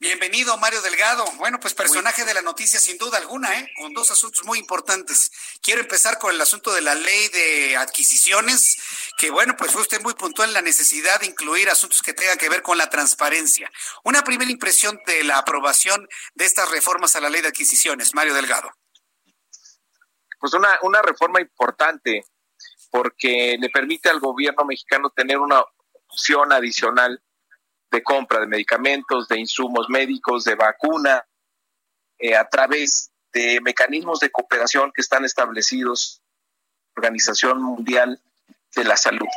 Bienvenido, Mario Delgado. Bueno, pues personaje de la noticia sin duda alguna, ¿eh? con dos asuntos muy importantes. Quiero empezar con el asunto de la ley de adquisiciones, que bueno, pues fue usted muy puntual en la necesidad de incluir asuntos que tengan que ver con la transparencia. Una primera impresión de la aprobación de estas reformas a la ley de adquisiciones, Mario Delgado. Pues una, una reforma importante, porque le permite al gobierno mexicano tener una opción adicional de compra de medicamentos, de insumos médicos, de vacuna, eh, a través de mecanismos de cooperación que están establecidos la Organización Mundial de la Salud.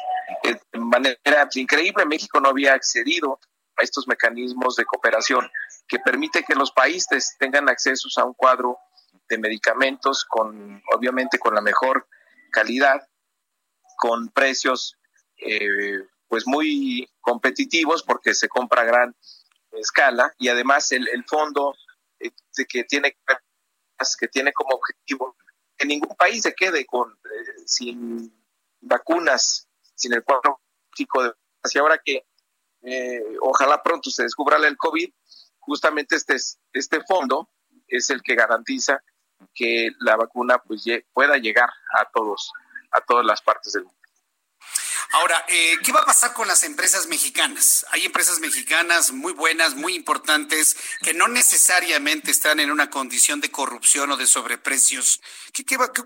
Eh, de manera increíble, México no había accedido a estos mecanismos de cooperación que permite que los países tengan acceso a un cuadro de medicamentos con, obviamente, con la mejor calidad, con precios eh, pues muy competitivos porque se compra a gran escala y además el, fondo eh, que tiene que tiene como objetivo que ningún país se quede con eh, sin vacunas, sin el cuadro de y ahora que ojalá pronto se descubra el COVID, justamente este este fondo es el que garantiza que la vacuna pues pueda llegar a todos a todas las partes del mundo. Ahora, eh, ¿qué va a pasar con las empresas mexicanas? Hay empresas mexicanas muy buenas, muy importantes, que no necesariamente están en una condición de corrupción o de sobreprecios.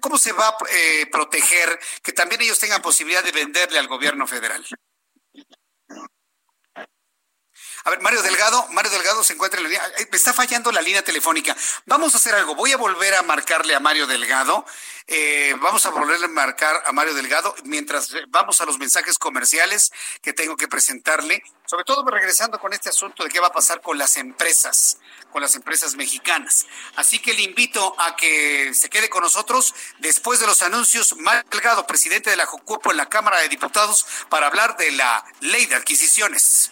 cómo se va a eh, proteger que también ellos tengan posibilidad de venderle al gobierno federal? A ver, Mario Delgado, Mario Delgado se encuentra en la línea. Me está fallando la línea telefónica. Vamos a hacer algo. Voy a volver a marcarle a Mario Delgado. Eh, vamos a volverle a marcar a Mario Delgado mientras vamos a los mensajes comerciales que tengo que presentarle. Sobre todo regresando con este asunto de qué va a pasar con las empresas, con las empresas mexicanas. Así que le invito a que se quede con nosotros después de los anuncios. Mario Delgado, presidente de la JUCUPO en la Cámara de Diputados, para hablar de la ley de adquisiciones.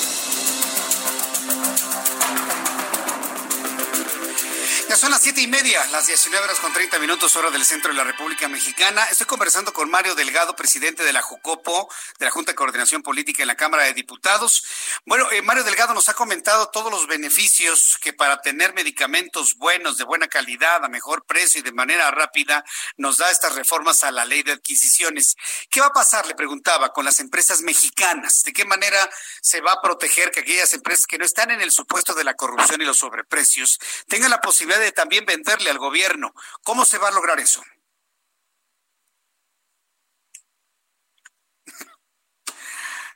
Son las siete y media, las 19 horas con 30 minutos, hora del centro de la República Mexicana. Estoy conversando con Mario Delgado, presidente de la JUCOPO, de la Junta de Coordinación Política en la Cámara de Diputados. Bueno, eh, Mario Delgado nos ha comentado todos los beneficios que para tener medicamentos buenos, de buena calidad, a mejor precio y de manera rápida, nos da estas reformas a la ley de adquisiciones. ¿Qué va a pasar, le preguntaba, con las empresas mexicanas? ¿De qué manera se va a proteger que aquellas empresas que no están en el supuesto de la corrupción y los sobreprecios tengan la posibilidad de también venderle al gobierno. ¿Cómo se va a lograr eso?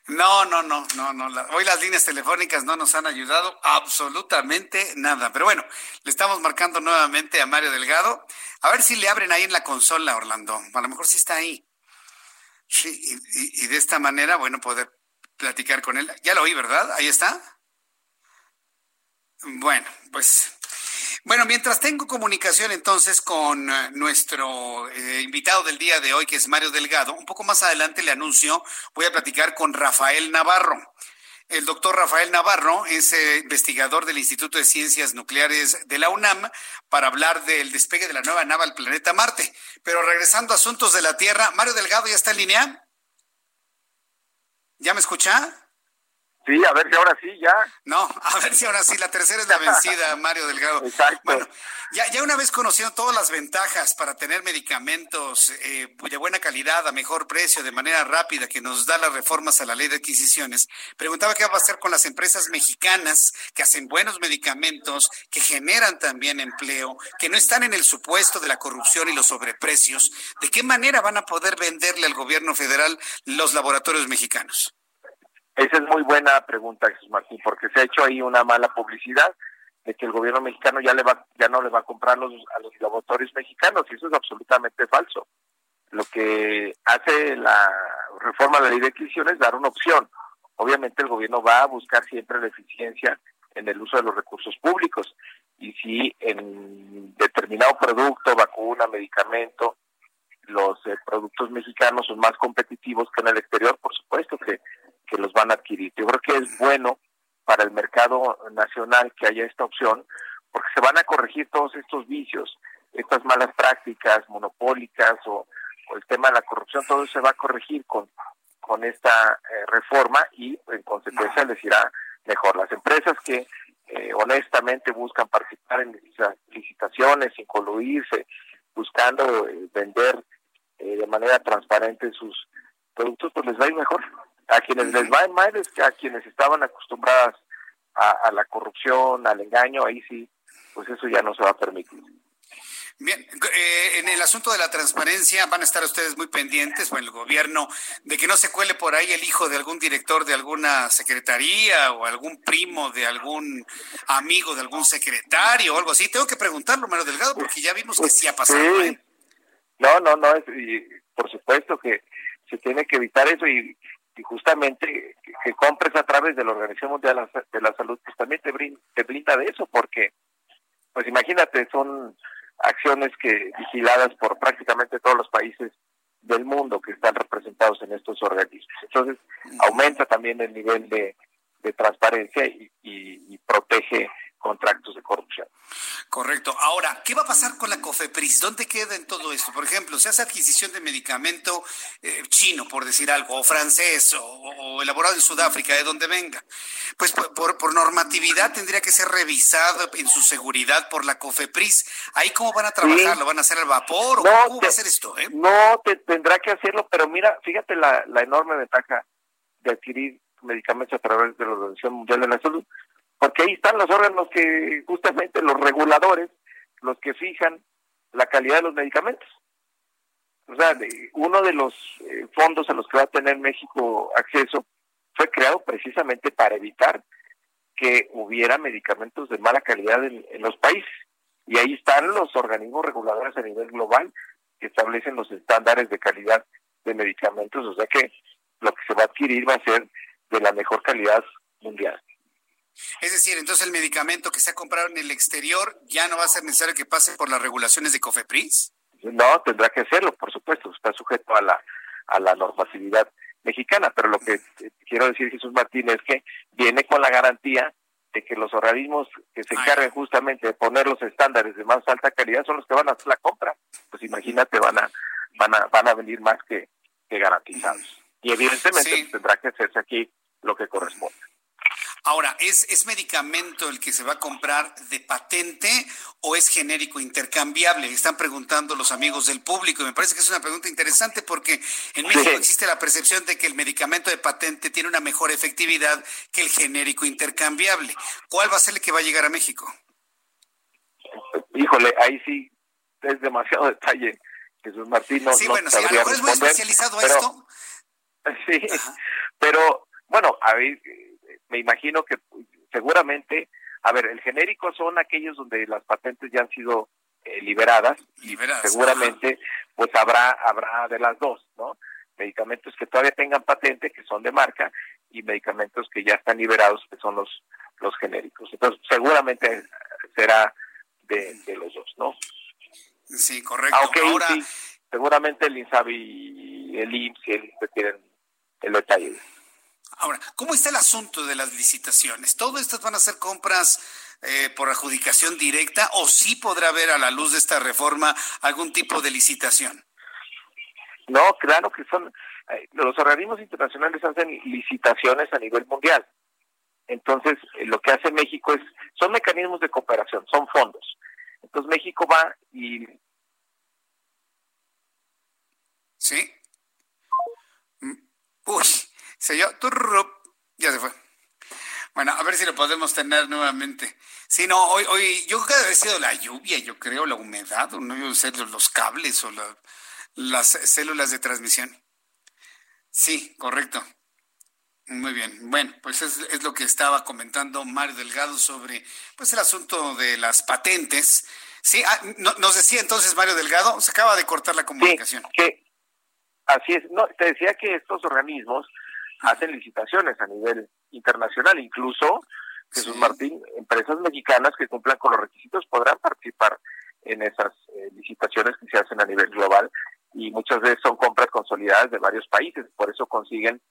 No, no, no, no, no. Hoy las líneas telefónicas no nos han ayudado absolutamente nada. Pero bueno, le estamos marcando nuevamente a Mario Delgado. A ver si le abren ahí en la consola, Orlando. A lo mejor sí está ahí. Sí, y, y de esta manera, bueno, poder platicar con él. Ya lo oí, ¿verdad? Ahí está. Bueno, pues bueno, mientras tengo comunicación entonces con eh, nuestro eh, invitado del día de hoy, que es Mario Delgado, un poco más adelante le anuncio, voy a platicar con Rafael Navarro. El doctor Rafael Navarro es eh, investigador del Instituto de Ciencias Nucleares de la UNAM para hablar del despegue de la nueva nave al planeta Marte. Pero regresando a asuntos de la Tierra, Mario Delgado ya está en línea. ¿Ya me escucha? Sí, a ver si ahora sí, ya. No, a ver si ahora sí, la tercera es la vencida, Mario Delgado. Exacto. Bueno, ya, ya una vez conociendo todas las ventajas para tener medicamentos eh, de buena calidad, a mejor precio, de manera rápida, que nos da las reformas a la ley de adquisiciones, preguntaba qué va a hacer con las empresas mexicanas que hacen buenos medicamentos, que generan también empleo, que no están en el supuesto de la corrupción y los sobreprecios. ¿De qué manera van a poder venderle al gobierno federal los laboratorios mexicanos? Esa es muy buena pregunta, Jesús Martín, porque se ha hecho ahí una mala publicidad de que el gobierno mexicano ya le va, ya no le va a comprar los, a los laboratorios mexicanos, y eso es absolutamente falso. Lo que hace la reforma de la ley de adquisición es dar una opción. Obviamente el gobierno va a buscar siempre la eficiencia en el uso de los recursos públicos, y si en determinado producto, vacuna, medicamento, los eh, productos mexicanos son más competitivos que en el exterior, por supuesto que que los van a adquirir. Yo creo que es bueno para el mercado nacional que haya esta opción, porque se van a corregir todos estos vicios, estas malas prácticas monopólicas o, el tema de la corrupción, todo eso se va a corregir con, con esta eh, reforma y en consecuencia les irá mejor. Las empresas que eh, honestamente buscan participar en licitaciones sin coluirse, buscando eh, vender de manera transparente sus productos, pues les va a ir mejor. A quienes les va mal es que a quienes estaban acostumbradas a, la corrupción, al engaño, ahí sí, pues eso ya no se va a permitir. Bien, eh, en el asunto de la transparencia van a estar ustedes muy pendientes, o el gobierno, de que no se cuele por ahí el hijo de algún director de alguna secretaría o algún primo de algún amigo de algún secretario o algo así. Tengo que preguntarlo, Mario Delgado, porque ya vimos que sí ha pasado. ¿eh? No, no, no, y por supuesto que se tiene que evitar eso y, justamente que, compres a través de la Organización Mundial de la Salud, pues también te te brinda de eso, porque, pues imagínate, son acciones que vigiladas por prácticamente todos los países del mundo que están representados en estos organismos. Entonces, aumenta también el nivel de, transparencia y, y, protege contra actos de corrupción. Correcto. Ahora, ¿qué va a pasar con la COFEPRIS? ¿Dónde queda en todo esto? Por ejemplo, se hace adquisición de medicamento eh, chino, por decir algo, o francés, o, elaborado en Sudáfrica, de donde venga. Pues por, normatividad tendría que ser revisado en su seguridad por la COFEPRIS. ¿Ahí cómo van a trabajar? ¿Lo van a hacer al vapor? ¿O cómo va a hacer esto? Eh? No, te, tendrá que hacerlo, pero mira, fíjate la, la enorme ventaja de adquirir medicamentos a través de la Organización Mundial de la Salud porque ahí están los órganos que justamente los reguladores, los que fijan la calidad de los medicamentos. O sea, uno de los eh, fondos a los que va a tener México acceso fue creado precisamente para evitar que hubiera medicamentos de mala calidad en, los países. Y ahí están los organismos reguladores a nivel global que establecen los estándares de calidad de medicamentos. O sea que lo que se va a adquirir va a ser de la mejor calidad mundial. Es decir, entonces el medicamento que se ha comprado en el exterior ya no va a ser necesario que pase por las regulaciones de COFEPRIS. No, tendrá que hacerlo, por supuesto, está sujeto a la, a la normatividad mexicana, pero lo que quiero decir, Jesús Martín, es que viene con la garantía de que los organismos que se encarguen justamente de poner los estándares de más alta calidad son los que van a hacer la compra. Pues imagínate, van a, van a, van a venir más que, que garantizados. Y evidentemente tendrá que hacerse aquí lo que corresponde. Ahora, ¿es, ¿es medicamento el que se va a comprar de patente o es genérico intercambiable? Están preguntando los amigos del público y me parece que es una pregunta interesante porque en México existe la percepción de que el medicamento de patente tiene una mejor efectividad que el genérico intercambiable. ¿Cuál va a ser el que va a llegar a México? Híjole, ahí sí es demasiado detalle. Jesús Martín no, sí, bueno, sí, a lo mejor es muy especializado esto. Sí, pero bueno, a ver, me imagino que seguramente, a ver, el genérico son aquellos donde las patentes ya han sido eh, liberadas, y seguramente pues habrá habrá de las dos, ¿no? Medicamentos que todavía tengan patente, que son de marca, y medicamentos que ya están liberados, que son los los genéricos. Entonces, seguramente será de, los dos, ¿no? Sí, correcto. Aunque Ahora... seguramente el INSABI y el IMSS y el INSABI tienen el detalle. Ahora, ¿cómo está el asunto de las licitaciones? ¿Todo estas van a ser compras eh, por adjudicación directa o sí podrá haber a la luz de esta reforma algún tipo de licitación? No, claro que son. Eh, los organismos internacionales hacen licitaciones a nivel mundial. Entonces, eh, lo que hace México es, son mecanismos de cooperación, son fondos. Entonces, México va y... ¿Sí? Mm, uy, se yo, ya se fue. Bueno, a ver si lo podemos tener nuevamente. Sí, no, hoy, hoy yo creo que ha sido la lluvia, yo creo, la humedad, o no yo sé, los cables o las células de transmisión. Sí, correcto. Muy bien. Bueno, pues es, es, lo que estaba comentando Mario Delgado sobre pues el asunto de las patentes. Sí, ah, nos decía entonces Mario Delgado, se acaba de cortar la comunicación. que así es. No, te decía que estos organismos hacen licitaciones a nivel internacional, incluso Jesús Martín, empresas mexicanas que cumplan con los requisitos podrán participar en esas eh, licitaciones que se hacen a nivel global y muchas veces son compras consolidadas de varios países, por eso consiguen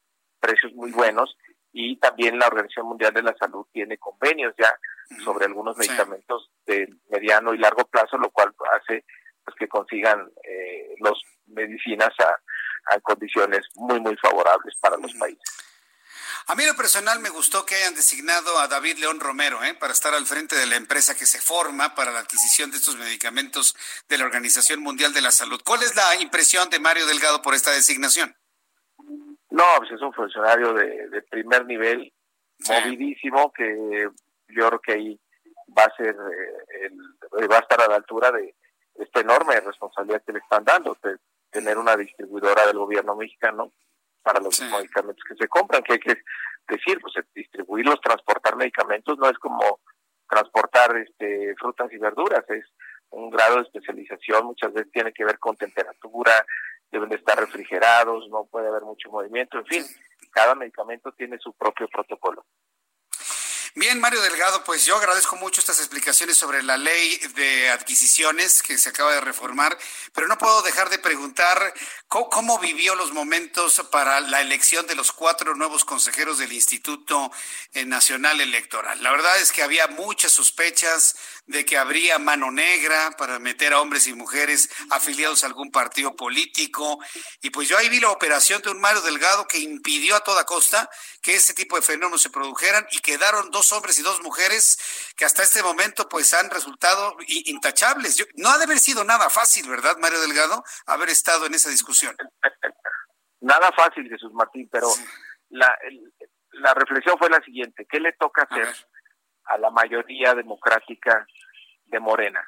precios muy buenos y también la Organización Mundial de la Salud tiene convenios ya sobre algunos medicamentos de mediano y largo plazo, lo cual hace pues, que consigan eh, los medicinas a, a condiciones muy, muy favorables para los países. A mí lo personal me gustó que hayan designado a David León Romero ¿eh? para estar al frente de la empresa que se forma para la adquisición de estos medicamentos de la Organización Mundial de la Salud. ¿Cuál es la impresión de Mario Delgado por esta designación? No, pues es un funcionario de, primer nivel, movidísimo, que yo creo que ahí va a ser, eh, el, va a estar a la altura de esta enorme responsabilidad que le están dando, de tener una distribuidora del gobierno mexicano para los medicamentos que se compran, que hay que decir, pues distribuirlos, transportar medicamentos no es como transportar este frutas y verduras, es un grado de especialización, muchas veces tiene que ver con temperatura, deben de estar refrigerados, no puede haber mucho movimiento, en fin, cada medicamento tiene su propio protocolo. Bien, Mario Delgado, pues yo agradezco mucho estas explicaciones sobre la ley de adquisiciones que se acaba de reformar, pero no puedo dejar de preguntar cómo, vivió los momentos para la elección de los cuatro nuevos consejeros del Instituto Nacional Electoral. La verdad es que había muchas sospechas de que habría mano negra para meter a hombres y mujeres afiliados a algún partido político. Y pues yo ahí vi la operación de un Mario Delgado que impidió a toda costa que ese tipo de fenómenos se produjeran y quedaron dos hombres y dos mujeres que hasta este momento pues han resultado intachables. no ha de haber sido nada fácil, ¿verdad, Mario Delgado, haber estado en esa discusión? Nada fácil, Jesús Martín, pero la, la reflexión fue la siguiente, ¿qué le toca hacer a, la mayoría democrática de Morena?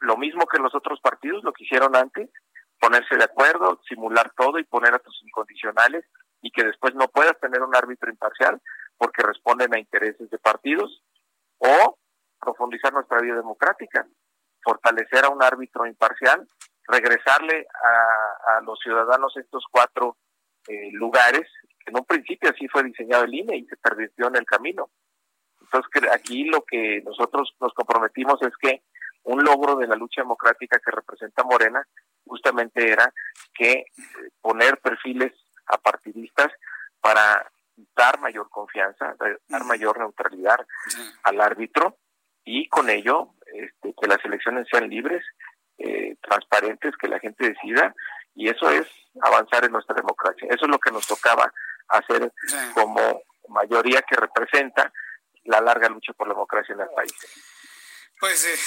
Lo mismo que los otros partidos, lo que hicieron antes, ponerse de acuerdo, simular todo y poner a tus incondicionales y que después no puedas tener un árbitro imparcial porque responden a intereses de partidos, o profundizar nuestra vida democrática, fortalecer a un árbitro imparcial, regresarle a, los ciudadanos estos cuatro eh, lugares, que en un principio así fue diseñado el INE y se pervirtió en el camino. Entonces, aquí lo que nosotros nos comprometimos es que un logro de la lucha democrática que representa Morena justamente era que eh, poner perfiles apartidistas para dar mayor confianza, dar mayor neutralidad al árbitro y con ello este, que las elecciones sean libres, eh, transparentes, que la gente decida y eso es avanzar en nuestra democracia. Eso es lo que nos tocaba hacer como mayoría que representa la larga lucha por la democracia en el país. Pues eh,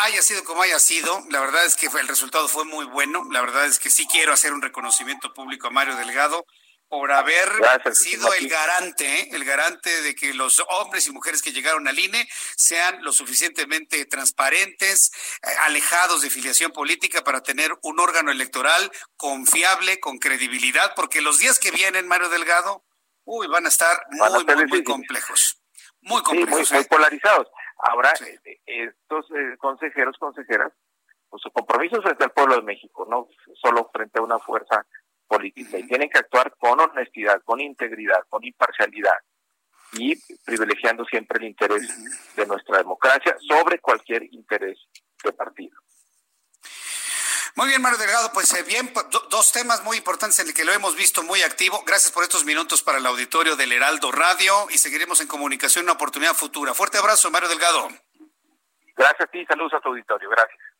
haya sido como haya sido, la verdad es que el resultado fue muy bueno. La verdad es que sí quiero hacer un reconocimiento público a Mario Delgado por haber sido el garante, ¿eh? el garante de que los hombres y mujeres que llegaron al INE sean lo suficientemente transparentes, eh, alejados de filiación política para tener un órgano electoral confiable, con credibilidad, porque los días que vienen, Mario Delgado, uy, van a estar muy, muy, complejos. Muy complejos. muy, ¿eh? polarizados. Ahora, estos consejeros, consejeras, pues su compromiso frente al pueblo de México, no solo frente a una fuerza política y tienen que actuar con honestidad, con integridad, con imparcialidad y privilegiando siempre el interés de nuestra democracia sobre cualquier interés de partido. Muy bien, Mario Delgado, pues eh, bien, pues, dos temas muy importantes en el que lo hemos visto muy activo. Gracias por estos minutos para el auditorio del Heraldo Radio y seguiremos en comunicación en una oportunidad futura. Fuerte abrazo, Mario Delgado. Gracias a ti, saludos a tu auditorio, gracias.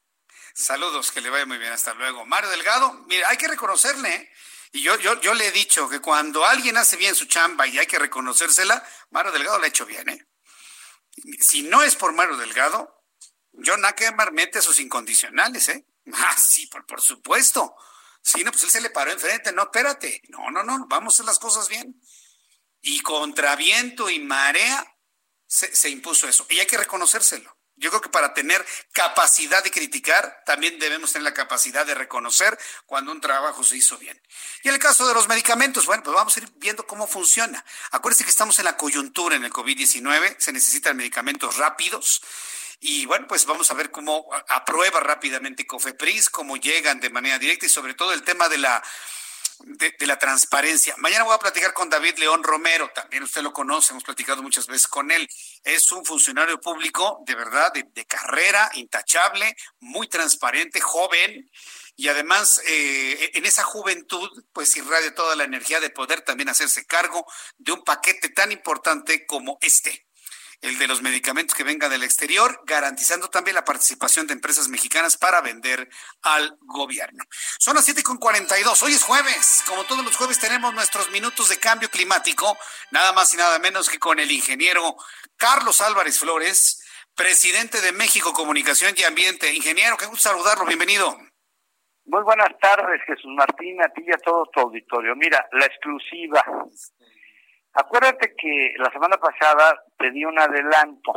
Saludos, que le vaya muy bien, hasta luego. Mario Delgado, mira, hay que reconocerle, ¿eh? y yo, yo, yo le he dicho que cuando alguien hace bien su chamba y hay que reconocérsela, Mario Delgado le ha hecho bien, ¿eh? Si no es por Mario Delgado, John Ackerman mete a sus incondicionales, ¿eh? Ah, sí, por, por supuesto. Sí, no, pues él se le paró enfrente, no, espérate, no, no, no, vamos a hacer las cosas bien. Y contra viento y marea se impuso eso, y hay que reconocérselo. Yo creo que para tener capacidad de criticar, también debemos tener la capacidad de reconocer cuando un trabajo se hizo bien. Y en el caso de los medicamentos, bueno, pues vamos a ir viendo cómo funciona. Acuérdense que estamos en la coyuntura en el COVID-19, se necesitan medicamentos rápidos. Y bueno, pues vamos a ver cómo aprueba rápidamente COFEPRIS, cómo llegan de manera directa y sobre todo el tema de la de, la transparencia. Mañana voy a platicar con David León Romero, también usted lo conoce, hemos platicado muchas veces con él. Es un funcionario público de verdad, de, carrera, intachable, muy transparente, joven. Y además, eh, en esa juventud, pues irradia toda la energía de poder también hacerse cargo de un paquete tan importante como este el de los medicamentos que vengan del exterior, garantizando también la participación de empresas mexicanas para vender al gobierno. Son las 7.42, hoy es jueves, como todos los jueves tenemos nuestros minutos de cambio climático, nada más y nada menos que con el ingeniero Carlos Álvarez Flores, presidente de México Comunicación y Ambiente. Ingeniero, qué gusto saludarlo, bienvenido. Muy buenas tardes, Jesús Martín, a ti y a todo tu auditorio. Mira, la exclusiva. Acuérdate que la semana pasada pedí un adelanto.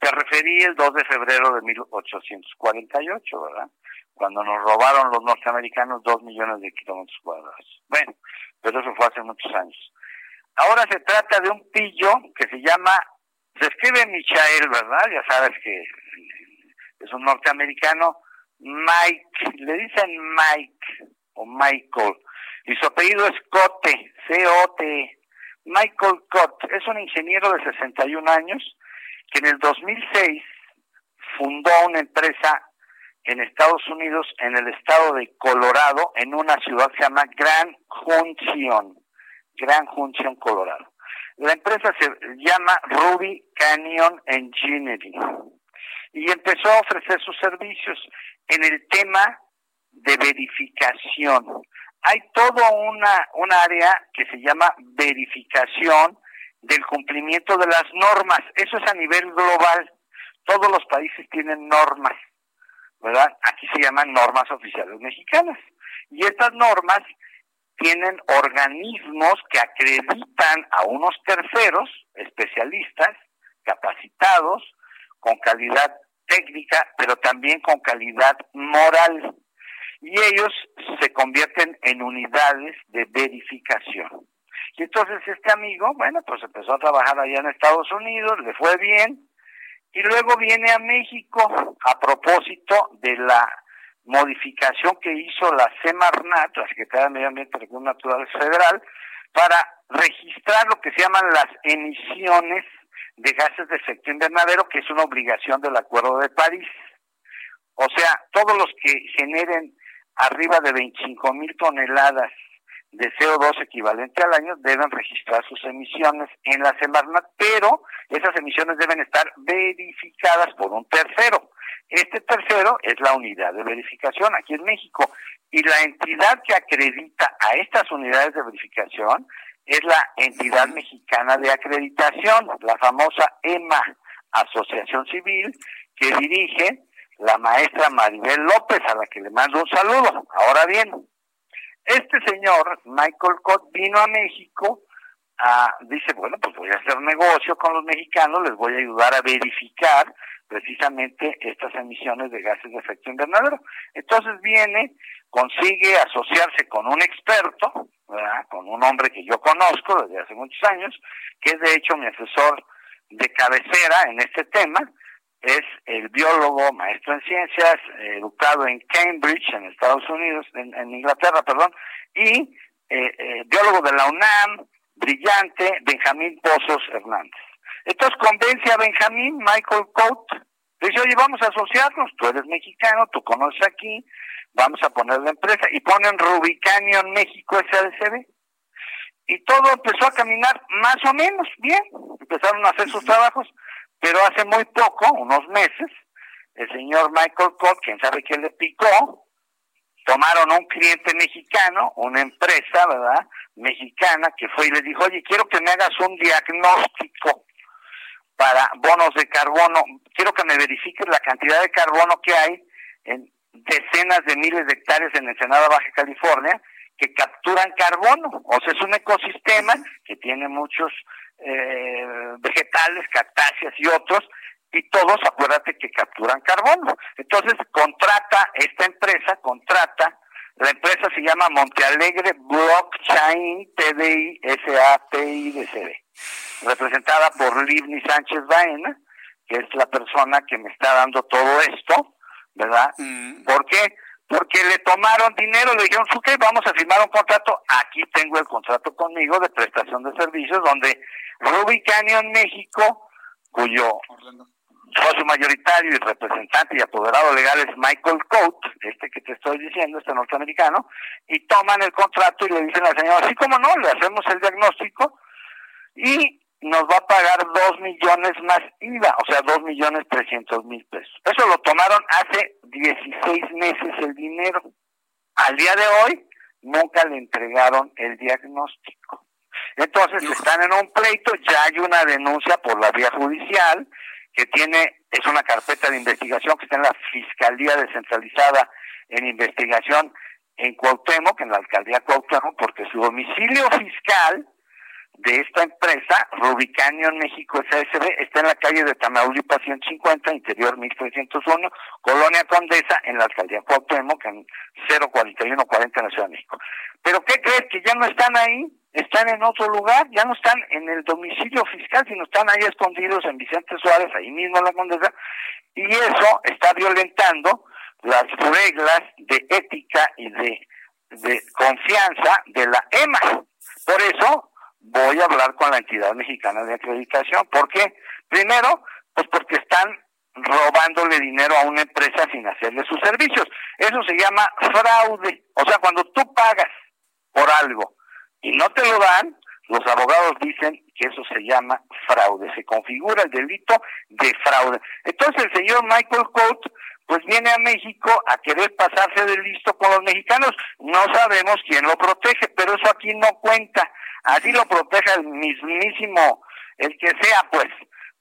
Te referí el 2 de febrero de 1848, ¿verdad? Cuando nos robaron los norteamericanos dos millones de kilómetros cuadrados. Bueno, pero eso fue hace muchos años. Ahora se trata de un pillo que se llama, se escribe Michael, ¿verdad? Ya sabes que es un norteamericano Mike, le dicen Mike o Michael, y su apellido es Cote, C-O-T. Michael Cott es un ingeniero de 61 años que en el 2006 fundó una empresa en Estados Unidos, en el estado de Colorado, en una ciudad que se llama Grand Junction, Grand Junction, Colorado. La empresa se llama Ruby Canyon Engineering y empezó a ofrecer sus servicios en el tema de verificación. Hay toda una, una área que se llama verificación del cumplimiento de las normas. Eso es a nivel global. Todos los países tienen normas, ¿verdad? Aquí se llaman normas oficiales mexicanas. Y estas normas tienen organismos que acreditan a unos terceros, especialistas, capacitados, con calidad técnica, pero también con calidad moral. Y ellos se convierten en unidades de verificación. Y entonces este amigo, bueno, pues empezó a trabajar allá en Estados Unidos, le fue bien, y luego viene a México a propósito de la modificación que hizo la Semarnat, la Secretaría de Medio Ambiente y Recursos Naturales Federal, para registrar lo que se llaman las emisiones de gases de efecto invernadero, que es una obligación del Acuerdo de París. O sea, todos los que generen arriba de 25 mil toneladas de CO2 equivalente al año deben registrar sus emisiones en la Semarnat, pero esas emisiones deben estar verificadas por un tercero. Este tercero es la unidad de verificación aquí en México y la entidad que acredita a estas unidades de verificación es la entidad mexicana de acreditación, la famosa EMA, Asociación Civil, que dirige la maestra Maribel López, a la que le mando un saludo. Ahora bien, este señor, Michael Cott, vino a México, a, dice, bueno, pues voy a hacer negocio con los mexicanos, les voy a ayudar a verificar precisamente estas emisiones de gases de efecto invernadero. Entonces viene, consigue asociarse con un experto, con un hombre que yo conozco desde hace muchos años, que es de hecho mi asesor de cabecera en este tema, es el biólogo, maestro en ciencias, educado en Cambridge, en Estados Unidos, en, Inglaterra, perdón, y eh, eh, biólogo de la UNAM, brillante, Benjamín Pozos Hernández. Entonces convence a Benjamín, Michael Coat, dice, oye, vamos a asociarnos, tú eres mexicano, tú conoces aquí, vamos a poner la empresa, y ponen Rubicanio en México SADCB. Y todo empezó a caminar más o menos bien, empezaron a hacer sus trabajos, pero hace muy poco, unos meses, el señor Michael Coat, quien sabe que le picó, tomaron a un cliente mexicano, una empresa, ¿verdad? Mexicana, que fue y le dijo, oye, quiero que me hagas un diagnóstico para bonos de carbono. Quiero que me verifiques la cantidad de carbono que hay en decenas de miles de hectáreas en Ensenada, Baja California, que capturan carbono. O sea, es un ecosistema que tiene muchos eh, vegetales, cactáceas y otros, y todos, acuérdate que capturan carbono. Entonces, contrata esta empresa, contrata, la empresa se llama Montealegre Blockchain TDI SAPIDCB representada por Livni Sánchez Baena, que es la persona que me está dando todo esto, ¿verdad? Mm. ¿Por qué? Porque le tomaron dinero, le dijeron, ¿qué? Vamos a firmar un contrato. Aquí tengo el contrato conmigo de prestación de servicios, donde Ruby Canyon México, cuyo socio mayoritario y representante y apoderado legal es Michael Coat, este que te estoy diciendo, este norteamericano, y toman el contrato y le dicen al señor, así como no, le hacemos el diagnóstico y nos va a pagar dos millones más IVA, o sea, dos millones trescientos mil pesos. Eso lo tomaron hace 16 meses el dinero. Al día de hoy nunca le entregaron el diagnóstico. Entonces están en un pleito, ya hay una denuncia por la vía judicial que tiene, es una carpeta de investigación que está en la Fiscalía Descentralizada en Investigación en Cuauhtémoc, en la alcaldía Cuauhtémoc, porque su domicilio fiscal de esta empresa, Rubicanion México SSB, está en la calle de Tamaulipas 150, interior 1301, Colonia Condesa, en la alcaldía Cuauhtémoc, en 04140 en la Ciudad de México. Pero ¿qué crees? Que ya no están ahí, están en otro lugar, ya no están en el domicilio fiscal, sino están ahí escondidos en Vicente Suárez, ahí mismo en la Condesa, y eso está violentando las reglas de ética y de, de confianza de la EMA. Por eso voy a hablar con la entidad mexicana de acreditación. ¿Por qué? Primero, pues porque están robándole dinero a una empresa sin hacerle sus servicios. Eso se llama fraude. O sea, cuando tú pagas por algo y no te lo dan, los abogados dicen que eso se llama fraude. Se configura el delito de fraude. Entonces el señor Michael Coates pues viene a México a querer pasarse de listo con los mexicanos. No sabemos quién lo protege, pero eso aquí no cuenta. Así lo proteja el mismísimo, el que sea, pues.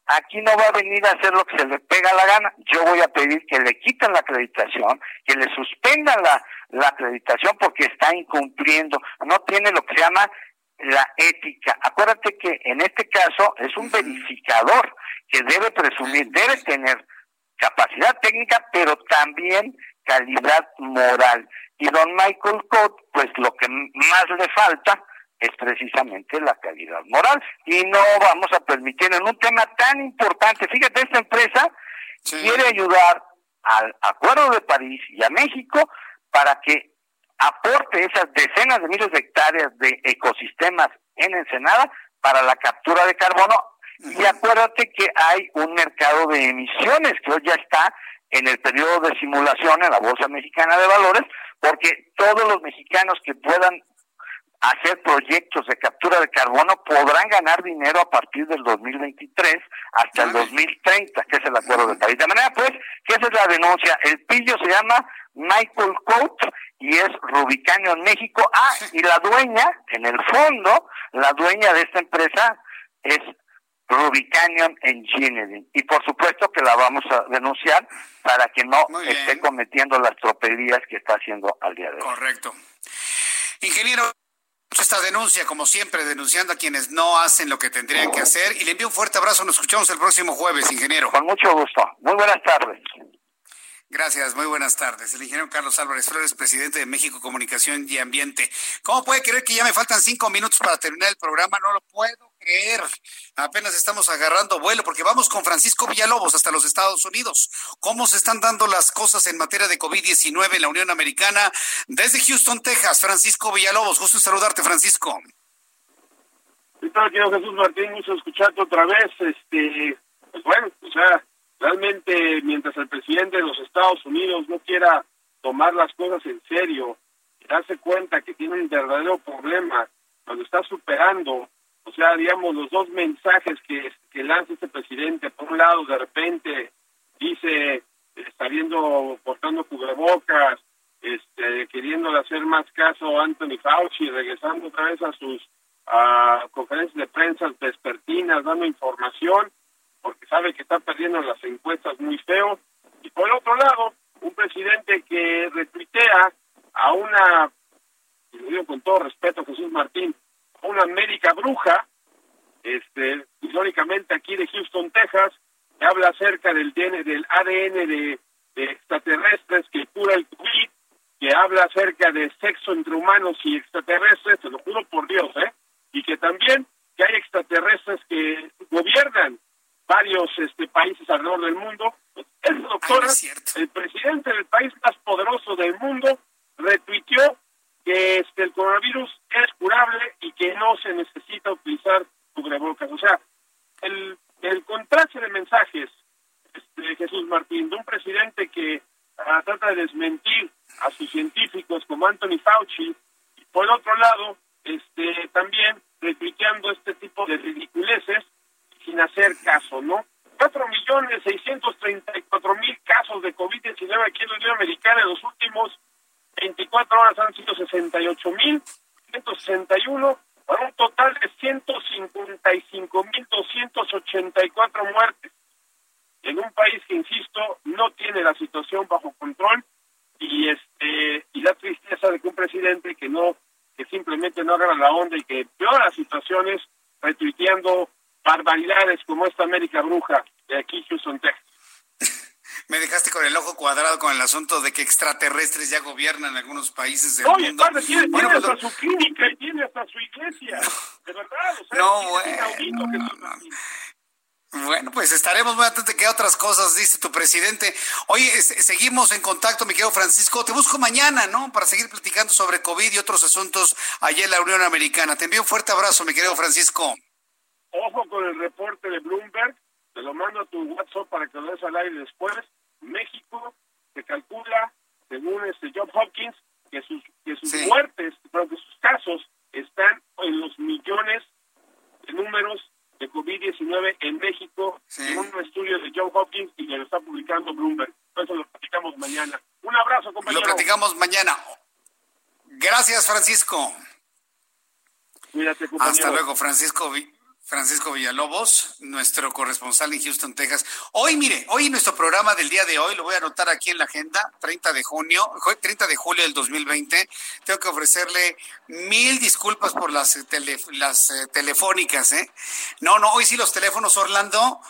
Aquí no va a venir a hacer lo que se le pega la gana. Yo voy a pedir que le quiten la acreditación, que le suspendan la, la acreditación porque está incumpliendo. No tiene lo que se llama la ética. Acuérdate que en este caso es un verificador que debe presumir, debe tener capacidad técnica, pero también calidad moral. Y don Michael Cott, pues lo que más le falta es precisamente la calidad moral. Y no vamos a permitir en un tema tan importante, fíjate, esta empresa quiere ayudar al Acuerdo de París y a México para que aporte esas decenas de miles de hectáreas de ecosistemas en Ensenada para la captura de carbono y acuérdate que hay un mercado de emisiones que hoy ya está en el periodo de simulación en la Bolsa Mexicana de Valores, porque todos los mexicanos que puedan hacer proyectos de captura de carbono podrán ganar dinero a partir del 2023 hasta el 2030, que es el acuerdo de París. De manera pues que esa es la denuncia. El pillo se llama Michael Coates y es Rubicano en México. Ah, y la dueña, en el fondo, la dueña de esta empresa es Rubicanion Engineering. Y por supuesto que la vamos a denunciar para que no esté cometiendo las tropelías que está haciendo al día de hoy. Correcto. Ingeniero, esta denuncia, como siempre, denunciando a quienes no hacen lo que tendrían que hacer. Y le envío un fuerte abrazo. Nos escuchamos el próximo jueves, ingeniero. Con mucho gusto. Muy buenas tardes. Gracias, muy buenas tardes. El ingeniero Carlos Álvarez Flores, presidente de México Comunicación y Ambiente. ¿Cómo puede creer que ya me faltan cinco minutos para terminar el programa? No lo puedo creer. Apenas estamos agarrando vuelo porque vamos con Francisco Villalobos hasta los Estados Unidos. ¿Cómo se están dando las cosas en materia de COVID-19 en la Unión Americana? Desde Houston, Texas, Francisco Villalobos. Gusto saludarte, Francisco. ¿Qué tal, Jesús Martín? Gusto escucharte otra vez. Este, pues bueno, o sea, realmente mientras el presidente de los Estados Unidos no quiera tomar las cosas en serio, darse cuenta que tiene un verdadero problema cuando está superando o sea, digamos, los dos mensajes que, lanza este presidente, por un lado, de repente dice, está viendo, portando cubrebocas, este, queriendo hacer más caso a Anthony Fauci, regresando otra vez a sus a conferencias de prensa despertinas, dando información, porque sabe que está perdiendo las encuestas muy feo. Y por otro lado, un presidente que retuitea a una, y lo digo con todo respeto, Jesús Martín, una médica bruja, este, históricamente aquí de Houston, Texas, que habla acerca del, del ADN de, extraterrestres que cura el COVID, que habla acerca de sexo entre humanos y extraterrestres, te lo juro por Dios, ¿eh? Y que también que hay extraterrestres que gobiernan varios este, países alrededor del mundo. Esa doctora, el presidente del país más poderoso del mundo, retuiteó que este, el coronavirus es curable y que no se necesita utilizar cubrebocas. O sea, el, el contraste de mensajes, este, Jesús Martín, de un presidente que ah, trata de desmentir a sus científicos como Anthony Fauci, y por otro lado, este, también replicando este tipo de ridiculeces sin hacer caso, ¿no? Cuatro millones seiscientos treinta y cuatro mil casos de COVID-19 aquí en la Unión Americana en los últimos 24 horas han sido 68.161, para un total de 155.284 muertes. En un país que, insisto, no tiene la situación bajo control y este y la tristeza de que un presidente que no que simplemente no agarra la onda y que empeora situaciones retuiteando barbaridades como esta América Bruja de aquí Houston, Texas. Me dejaste con el ojo cuadrado con el asunto de que extraterrestres ya gobiernan algunos países del Oye, mundo. padre, tiene, Bueno, tiene pues, hasta su clínica y tiene hasta su iglesia. De verdad, o sea, No, bueno. Martín. Bueno, pues estaremos muy atentos de que otras cosas dice tu presidente. Oye, es- seguimos en contacto, mi querido Francisco. Te busco mañana, ¿no? Para seguir platicando sobre COVID y otros asuntos allá en la Unión Americana. Te envío un fuerte abrazo, mi querido Francisco. Ojo con el reporte de Bloomberg, te lo mando a tu WhatsApp para que lo des al aire después. México se calcula, según este Job Hopkins, que sus, que sus muertes, pero que sus casos están en los millones de números de COVID-19 en México, según un estudio de John Hopkins y que lo está publicando Bloomberg. Eso lo platicamos mañana. Un abrazo, compañero. Lo platicamos mañana. Gracias, Francisco. Cuídate, compañero. Hasta luego, Francisco. Francisco Villalobos, nuestro corresponsal en Houston, Texas. Hoy, mire, hoy nuestro programa del día de hoy, lo voy a anotar aquí en la agenda, 30 de junio, ju- 30 de julio del 2020. Tengo que ofrecerle mil disculpas por las eh, telefónicas, ¿eh? No, no, hoy sí los teléfonos, Orlando,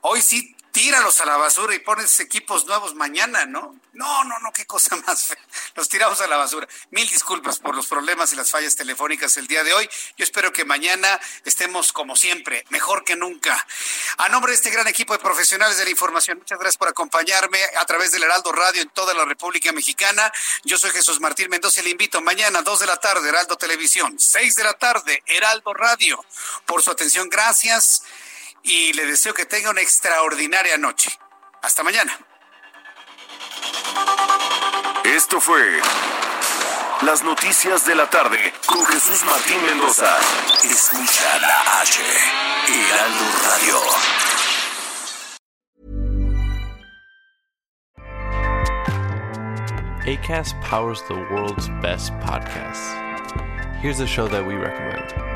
hoy sí tíralos a la basura y pones equipos nuevos mañana, ¿no? No, no, no, qué cosa más fea. Los tiramos a la basura. Mil disculpas por los problemas y las fallas telefónicas el día de hoy. Yo espero que mañana estemos como siempre, mejor que nunca. A nombre de este gran equipo de profesionales de la información, muchas gracias por acompañarme a través del Heraldo Radio en toda la República Mexicana. Yo soy Jesús Martín Mendoza y le invito mañana, 2 de la tarde, Heraldo Televisión, 6 de la tarde, Heraldo Radio. Por su atención, gracias y le deseo que tenga una extraordinaria noche. Hasta mañana. Esto fue Las Noticias de la Tarde con Jesús Martín Mendoza. Escucha la H, Heraldo Radio. ACAST powers the world's best podcasts. Here's a show that we recommend.